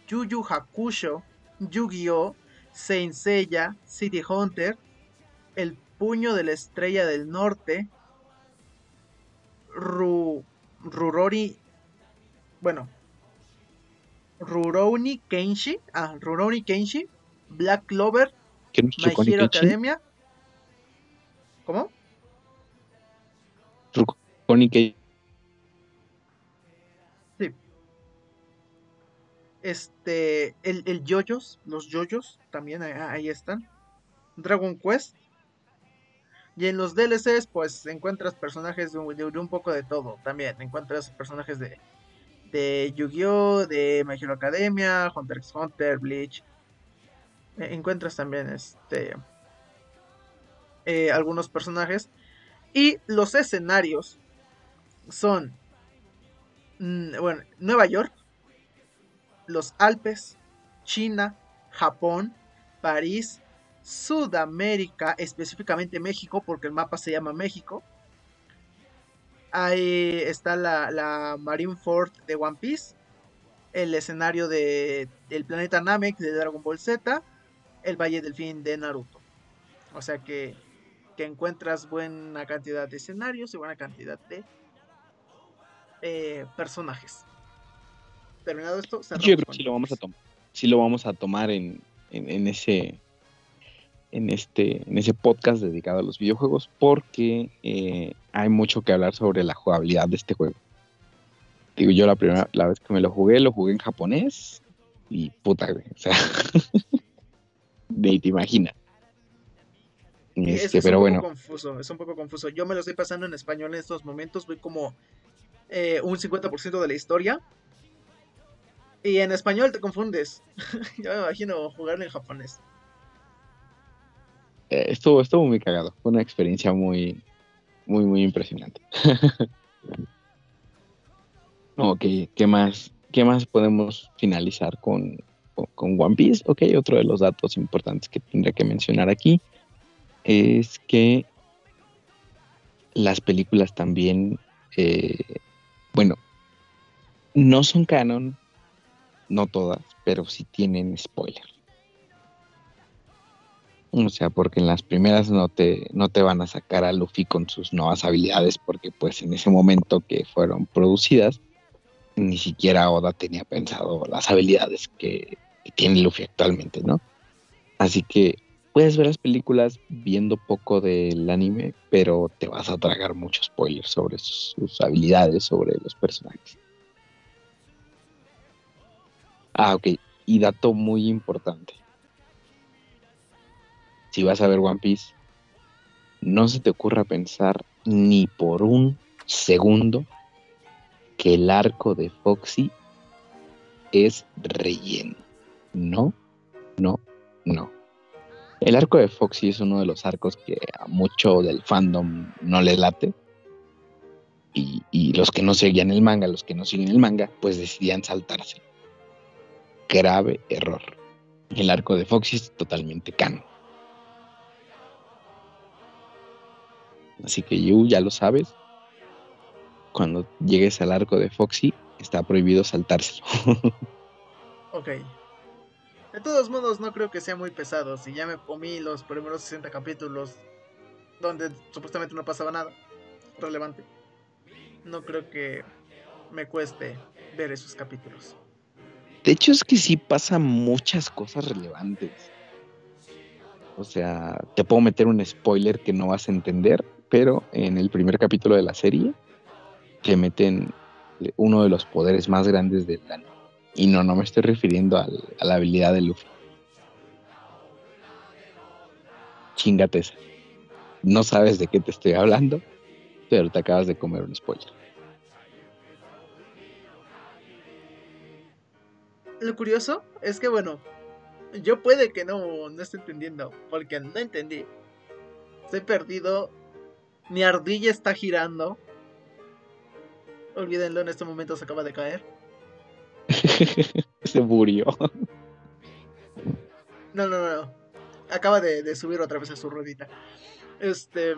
Yu Yu Hakusho, Yu-Gi-Oh!, Saint Seiya, City Hunter, El Puño de la Estrella del Norte, Ru, Rurori, bueno, Rurouni Kenshi, ah, Rurouni Kenshi, Black Clover, My Hero Academia. ¿Cómo? Rurouni Kenshin, Este, el, el yoyos, los yoyos también ahí, están. Dragon Quest. Y en los DLCs, pues encuentras personajes de, un- de un poco de todo también. Encuentras personajes de, de Yu-Gi-Oh!, de My Hero Academia, Hunter x Hunter, Bleach. Eh, encuentras también este eh, algunos personajes. Y los escenarios son, mm, bueno, Nueva York, los Alpes, China, Japón, París, Sudamérica, específicamente México, porque el mapa se llama México. Ahí está la, la Marineford de One Piece, el escenario de, del planeta Namek de Dragon Ball Z, el Valle del Fin de Naruto. O sea que, que encuentras buena cantidad de escenarios y buena cantidad de eh, personajes. Terminado esto, Yo creo que sí lo vamos a tomar. Sí lo vamos a tomar en, en, en ese en este en ese podcast dedicado a los videojuegos porque eh, hay mucho que hablar sobre la jugabilidad de este juego. Digo, yo la primera la vez que me lo jugué, lo jugué en japonés y puta, güey, o sea, ni te imaginas. Es, Este, es pero un poco bueno, confuso, es un poco confuso. Yo me lo estoy pasando en español en estos momentos, voy como eh, un 50% de la historia. Y en español te confundes. Yo me imagino jugarlo en japonés. Eh, estuvo, estuvo muy cagado. Fue una experiencia muy, muy, muy impresionante. ok, ¿qué más? ¿Qué más podemos finalizar con, con, One Piece? Ok, otro de los datos importantes que tendré que mencionar aquí es que las películas también, eh, bueno, no son canon, no todas, pero sí tienen spoiler. O sea, porque en las primeras no te, no te van a sacar a Luffy con sus nuevas habilidades, porque pues en ese momento que fueron producidas, ni siquiera Oda tenía pensado las habilidades que, tiene Luffy actualmente, ¿no? Así que puedes ver las películas viendo poco del anime, pero te vas a tragar muchos spoilers sobre sus habilidades, sobre los personajes. Ah, ok. Y dato muy importante. Si vas a ver One Piece, no se te ocurra pensar ni por un segundo que el arco de Foxy es relleno. No, no, no. El arco de Foxy es uno de los arcos que a mucho del fandom no le late. Y, los que no seguían el manga, los que no siguen el manga, pues decidían saltarse. Grave error. El arco de Foxy es totalmente cano. Así que you ya lo sabes. Cuando llegues al arco de Foxy, está prohibido saltárselo. Ok. De todos modos, no creo que sea muy pesado. Si ya me comí los primeros 60 capítulos donde supuestamente no pasaba nada relevante, no creo que me cueste ver esos capítulos. De hecho, es que sí pasan muchas cosas relevantes. O sea, te puedo meter un spoiler que no vas a entender, pero en el primer capítulo de la serie te meten uno de los poderes más grandes del anime. Y no, no me estoy refiriendo a la habilidad de Luffy. Chingate esa. No sabes de qué te estoy hablando, pero te acabas de comer un spoiler. Lo curioso es que, bueno, yo puede que no, no esté entendiendo, porque no entendí. Estoy perdido. Mi ardilla está girando. Olvídenlo, en este momento se acaba de caer. Se murió. No, no, no, no. Acaba de, de subir otra vez a su ruedita. Este.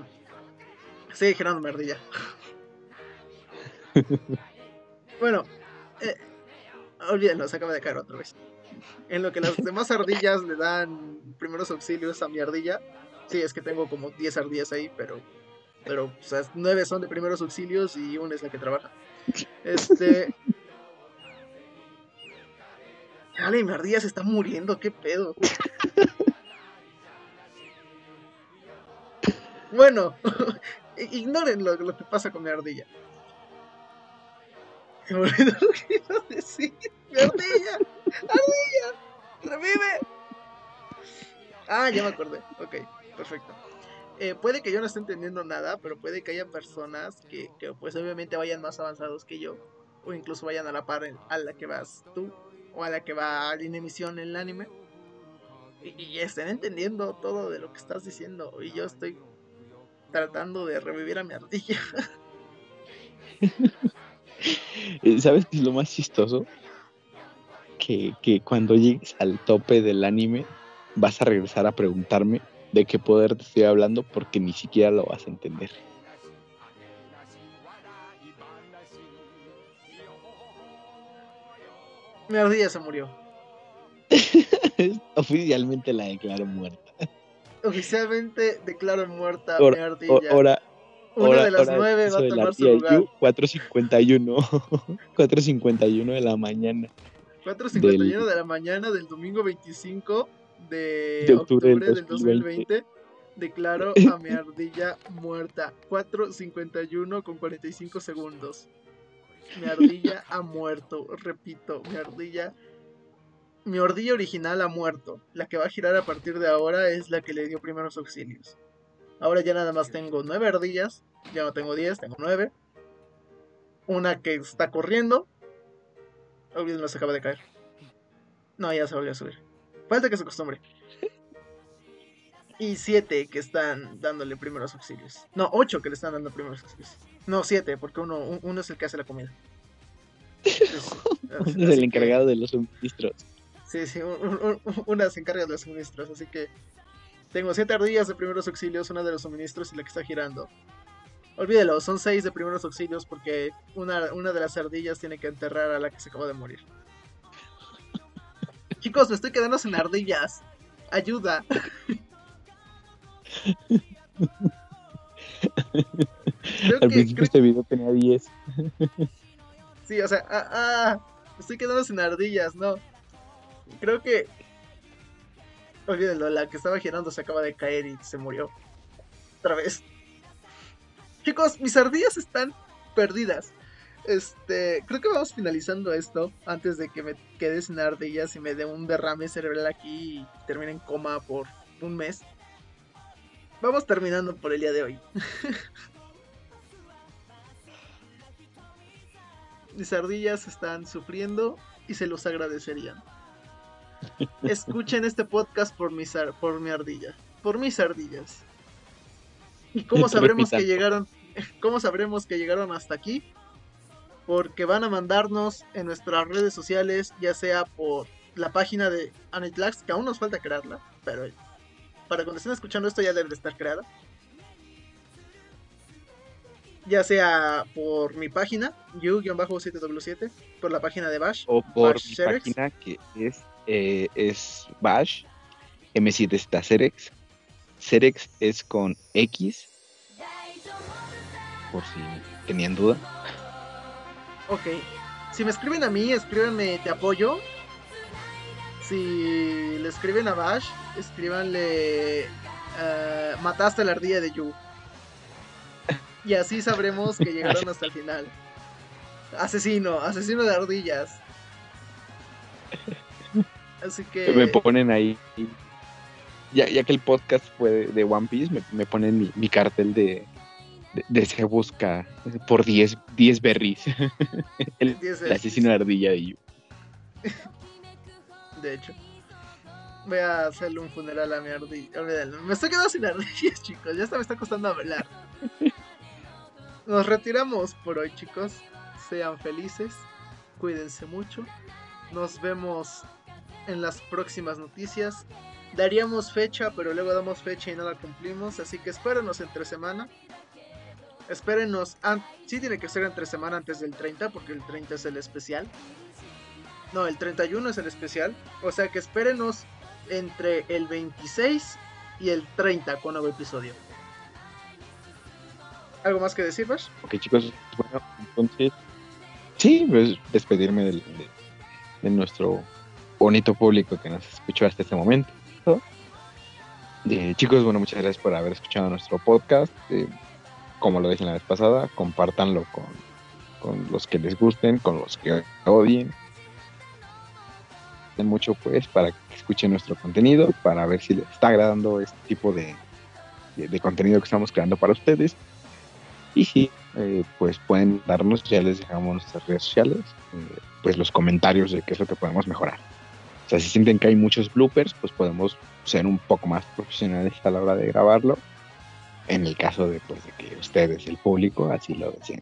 Sigue girando mi ardilla. bueno, eh, olvídenlo, se acaba de caer otra vez. En lo que las demás ardillas le dan primeros auxilios a mi ardilla. Sí, es que tengo como 10 ardillas ahí, pero. Pero, o sea, 9 son de primeros auxilios y una es la que trabaja. Este. Dale, mi ardilla se está muriendo, qué pedo. Bueno, ignoren lo, lo que pasa con mi ardilla. Me olvidó lo que iba a decir. ¡Mi ardilla! ¡Ardilla! ¡Revive! Ah, ya me acordé. Ok, perfecto. Eh, puede que yo no esté entendiendo nada, pero puede que haya personas que, pues obviamente vayan más avanzados que yo. O incluso vayan a la par a la que vas tú. O a la que va en emisión el anime. Y, y estén entendiendo todo de lo que estás diciendo. Y yo estoy tratando de revivir a mi ardilla. Eh, ¿Sabes qué es lo más chistoso? Que, que cuando llegues al tope del anime vas a regresar a preguntarme de qué poder te estoy hablando porque ni siquiera lo vas a entender. Mi ardilla se murió. Oficialmente la declaro muerta. Oficialmente declaro muerta Ahora- mi ardilla. Ahora, Una de las nueve va a tomar su lugar. Yu, 4.51. 4.51 de la mañana. 4.51 de la mañana del domingo 25 de, De octubre, octubre del del 2020. Declaro a mi ardilla muerta. 4.51 con 45 segundos. Mi ardilla ha muerto. Repito, mi ardilla. Mi ardilla original ha muerto. La que va a girar a partir de ahora es la que le dio primeros auxilios. Ahora ya nada más tengo 9 ardillas. Ya no tengo 10, tengo 9. Una que está corriendo. Olvídenlo, se acaba de caer. No, ya se volvió a subir. Falta que se acostumbre. Y siete que están dándole primeros auxilios. No, ocho que le están dando primeros auxilios. No, siete, porque uno, un- uno es el que hace la comida. Uno es el encargado de los suministros. Sí, sí, un- un- un- una se encarga de los suministros, así que tengo siete ardillas de primeros auxilios, una de los suministros y la que está girando. Olvídelo, son seis de primeros auxilios porque una, una de las ardillas tiene que enterrar a la que se acaba de morir. Chicos, me estoy quedando sin ardillas. Ayuda. Creo Al que, principio creo- este video tenía 10. Sí, o sea, ah, ah, estoy quedando sin ardillas, no. Creo que. Olvídenlo, la que estaba girando se acaba de caer y se murió. Otra vez. Chicos, mis ardillas están perdidas. Este, creo que vamos finalizando esto antes de que me quede sin ardillas y me dé un derrame cerebral aquí y termine en coma por un mes. vamos terminando por el día de hoy. Mis ardillas están sufriendo y se los agradecerían. Escuchen este podcast por, mis por mi ardilla. Por mis ardillas. ¿Y cómo sabremos que llegaron? ¿Cómo sabremos que llegaron hasta aquí? Porque van a mandarnos en nuestras redes sociales, ya sea por la página de Anitlax, que aún nos falta crearla, pero para cuando estén escuchando esto ya debe de estar creada. Ya sea por mi página, you-7w7, por la página de Bash. O por mi página que es, eh, es Bash, M7 está Cerex. Cerex es con X. Por si tenían duda. Ok. Si me escriben a mí, escríbanme te apoyo si le escriben a Bash, escríbanle uh, mataste la ardilla de Yu. Y así sabremos que llegaron hasta el final. Asesino, asesino de ardillas. Así que. Me ponen ahí. Ya, ya que el podcast fue de, One Piece, me, ponen mi, cartel de, de, se busca por 10 berries. el, el asesino de ardilla de Yu de hecho. Voy a hacerle un funeral a mi ardilla. Me estoy quedando sin ardillas, chicos. Ya hasta me está costando hablar. Nos retiramos por hoy, chicos. Sean felices. Cuídense mucho. Nos vemos en las próximas noticias. Daríamos fecha, pero luego damos fecha y no la cumplimos. Así que espérenos entre semana. Espérenos. Sí, tiene que ser entre semana antes del 30, porque el 30 es el especial. No, el 31 es el especial. O sea que espérenos entre el 26 y el 30 con nuevo episodio. ¿Algo más que decir, Bash? Ok, chicos, bueno, entonces. Sí, pues despedirme de, nuestro bonito público que nos escuchó hasta este momento. chicos, bueno, muchas gracias por haber escuchado nuestro podcast. Eh, como lo dije la vez pasada, compártanlo con, con los que les gusten, con los que odien mucho pues para que escuchen nuestro contenido, para ver si les está agradando este tipo de, de, contenido que estamos creando para ustedes. Y si eh, pues pueden darnos, ya les dejamos nuestras redes sociales, eh, pues los comentarios de qué es lo que podemos mejorar. O sea, si sienten que hay muchos bloopers, pues podemos ser un poco más profesionales a la hora de grabarlo. En el caso de, pues, de que ustedes, el público, así lo deseen.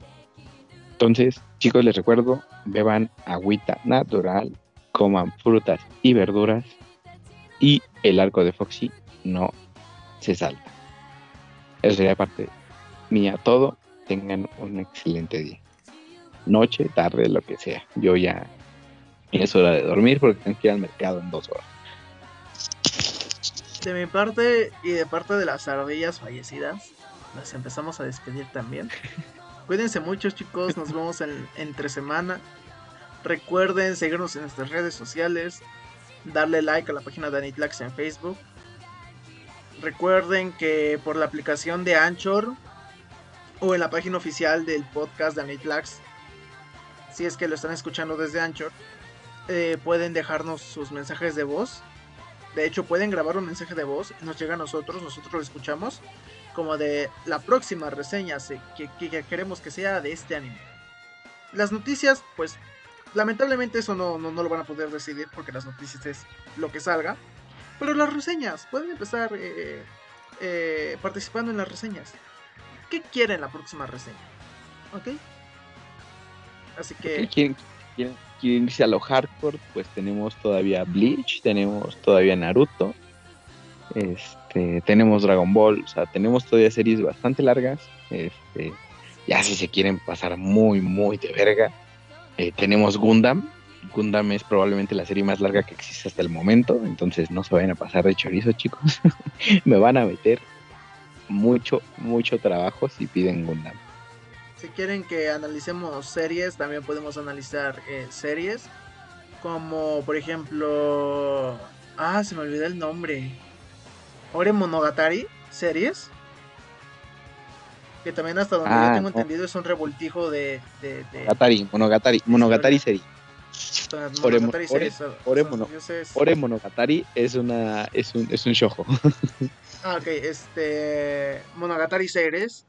Entonces, chicos, les recuerdo, beban agüita natural coman frutas y verduras y el arco de Foxy no se salta. Eso sería parte mía todo. Tengan un excelente día. Noche, tarde, lo que sea. Yo ya es hora de dormir porque tengo que ir al mercado en dos horas. De mi parte y de parte de las ardillas fallecidas, las empezamos a despedir también. Cuídense mucho chicos, nos vemos en, entre semana. Recuerden seguirnos en nuestras redes sociales, darle like a la página de Anitlax en Facebook. Recuerden que por la aplicación de Anchor o en la página oficial del podcast de Anitlax, si es que lo están escuchando desde Anchor, eh, pueden dejarnos sus mensajes de voz. De hecho, pueden grabar un mensaje de voz, nos llega a nosotros, nosotros lo escuchamos, como de la próxima reseña que, que queremos que sea de este anime. Las noticias, pues Lamentablemente eso no, no, lo van a poder decidir porque las noticias es lo que salga. Pero las reseñas, pueden empezar eh, eh, participando en las reseñas. ¿Qué quieren la próxima reseña? ¿Ok? Así que... ¿Quieren, irse a lo hardcore? Pues tenemos todavía Bleach, tenemos todavía Naruto, este, tenemos Dragon Ball, o sea, tenemos todavía series bastante largas. Este, ya si se quieren pasar muy, muy de verga, eh, tenemos Gundam. Gundam es probablemente la serie más larga que existe hasta el momento, entonces no se vayan a pasar de chorizo, chicos. Me van a meter mucho, mucho trabajo si piden Gundam. Si quieren que analicemos series, también podemos analizar eh, series. Como por ejemplo. Ah, se me olvidó el nombre. Ore Monogatari, series que también hasta donde yo ah, tengo entendido es un revoltijo de... de, Monogatari, Monogatari, Monogatari serie. Ore, Monogatari Ore- series, Ore Mono- Ore Monogatari es una es un es un shojo. Ah, ok, este. Monogatari Series.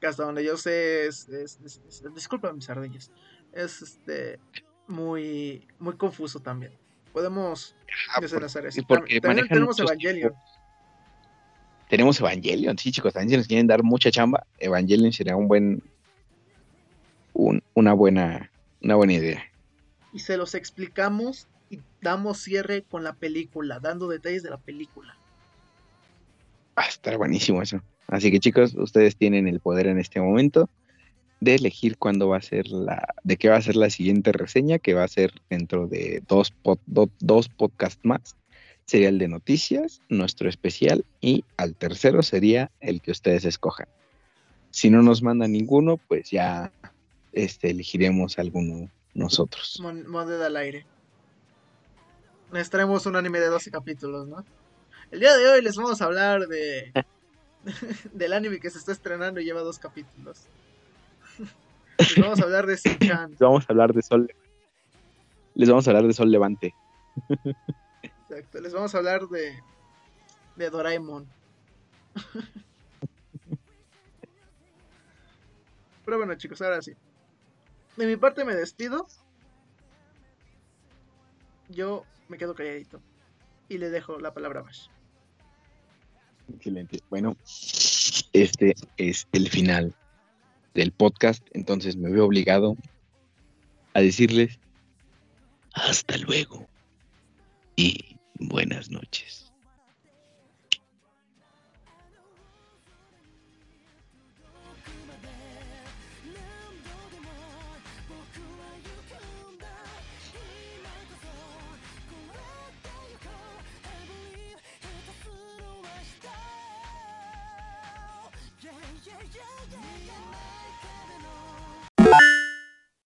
Que hasta donde yo sé es. es, es- es- disculpa mis ardillas. Es este. Muy. Muy confuso también. Podemos Ah, desenlazar eso. porque También tenemos Evangelion. Tenemos Evangelion, sí, chicos, también si nos quieren dar mucha chamba, Evangelion sería un buen un- una buena una buena idea. Y se los explicamos. Y damos cierre con la película. Dando detalles de la película. Va a estar buenísimo eso. Así que chicos, ustedes tienen el poder en este momento de elegir cuándo va a ser la, de qué va a ser la siguiente reseña, que va a ser dentro de dos, pod- do- dos podcasts más. Sería el de noticias, nuestro especial, y al tercero sería el que ustedes escojan. Si no nos mandan ninguno, pues ya este, elegiremos alguno nosotros. Mon- moneda al aire. Les traemos un anime de 12 capítulos, ¿no? El día de hoy les vamos a hablar de. del anime que se está estrenando y lleva dos capítulos. les vamos a hablar de Shin-Chan. Les vamos a hablar de Sol. Les vamos a hablar de Sol Levante. Exacto. Les vamos a hablar de. de Doraemon. Pero bueno, chicos, ahora sí. De mi parte me despido. Yo me quedo calladito. Y le dejo la palabra a Bash. Excelente. Bueno, este es el final del podcast, entonces me veo obligado a decirles hasta luego y buenas noches.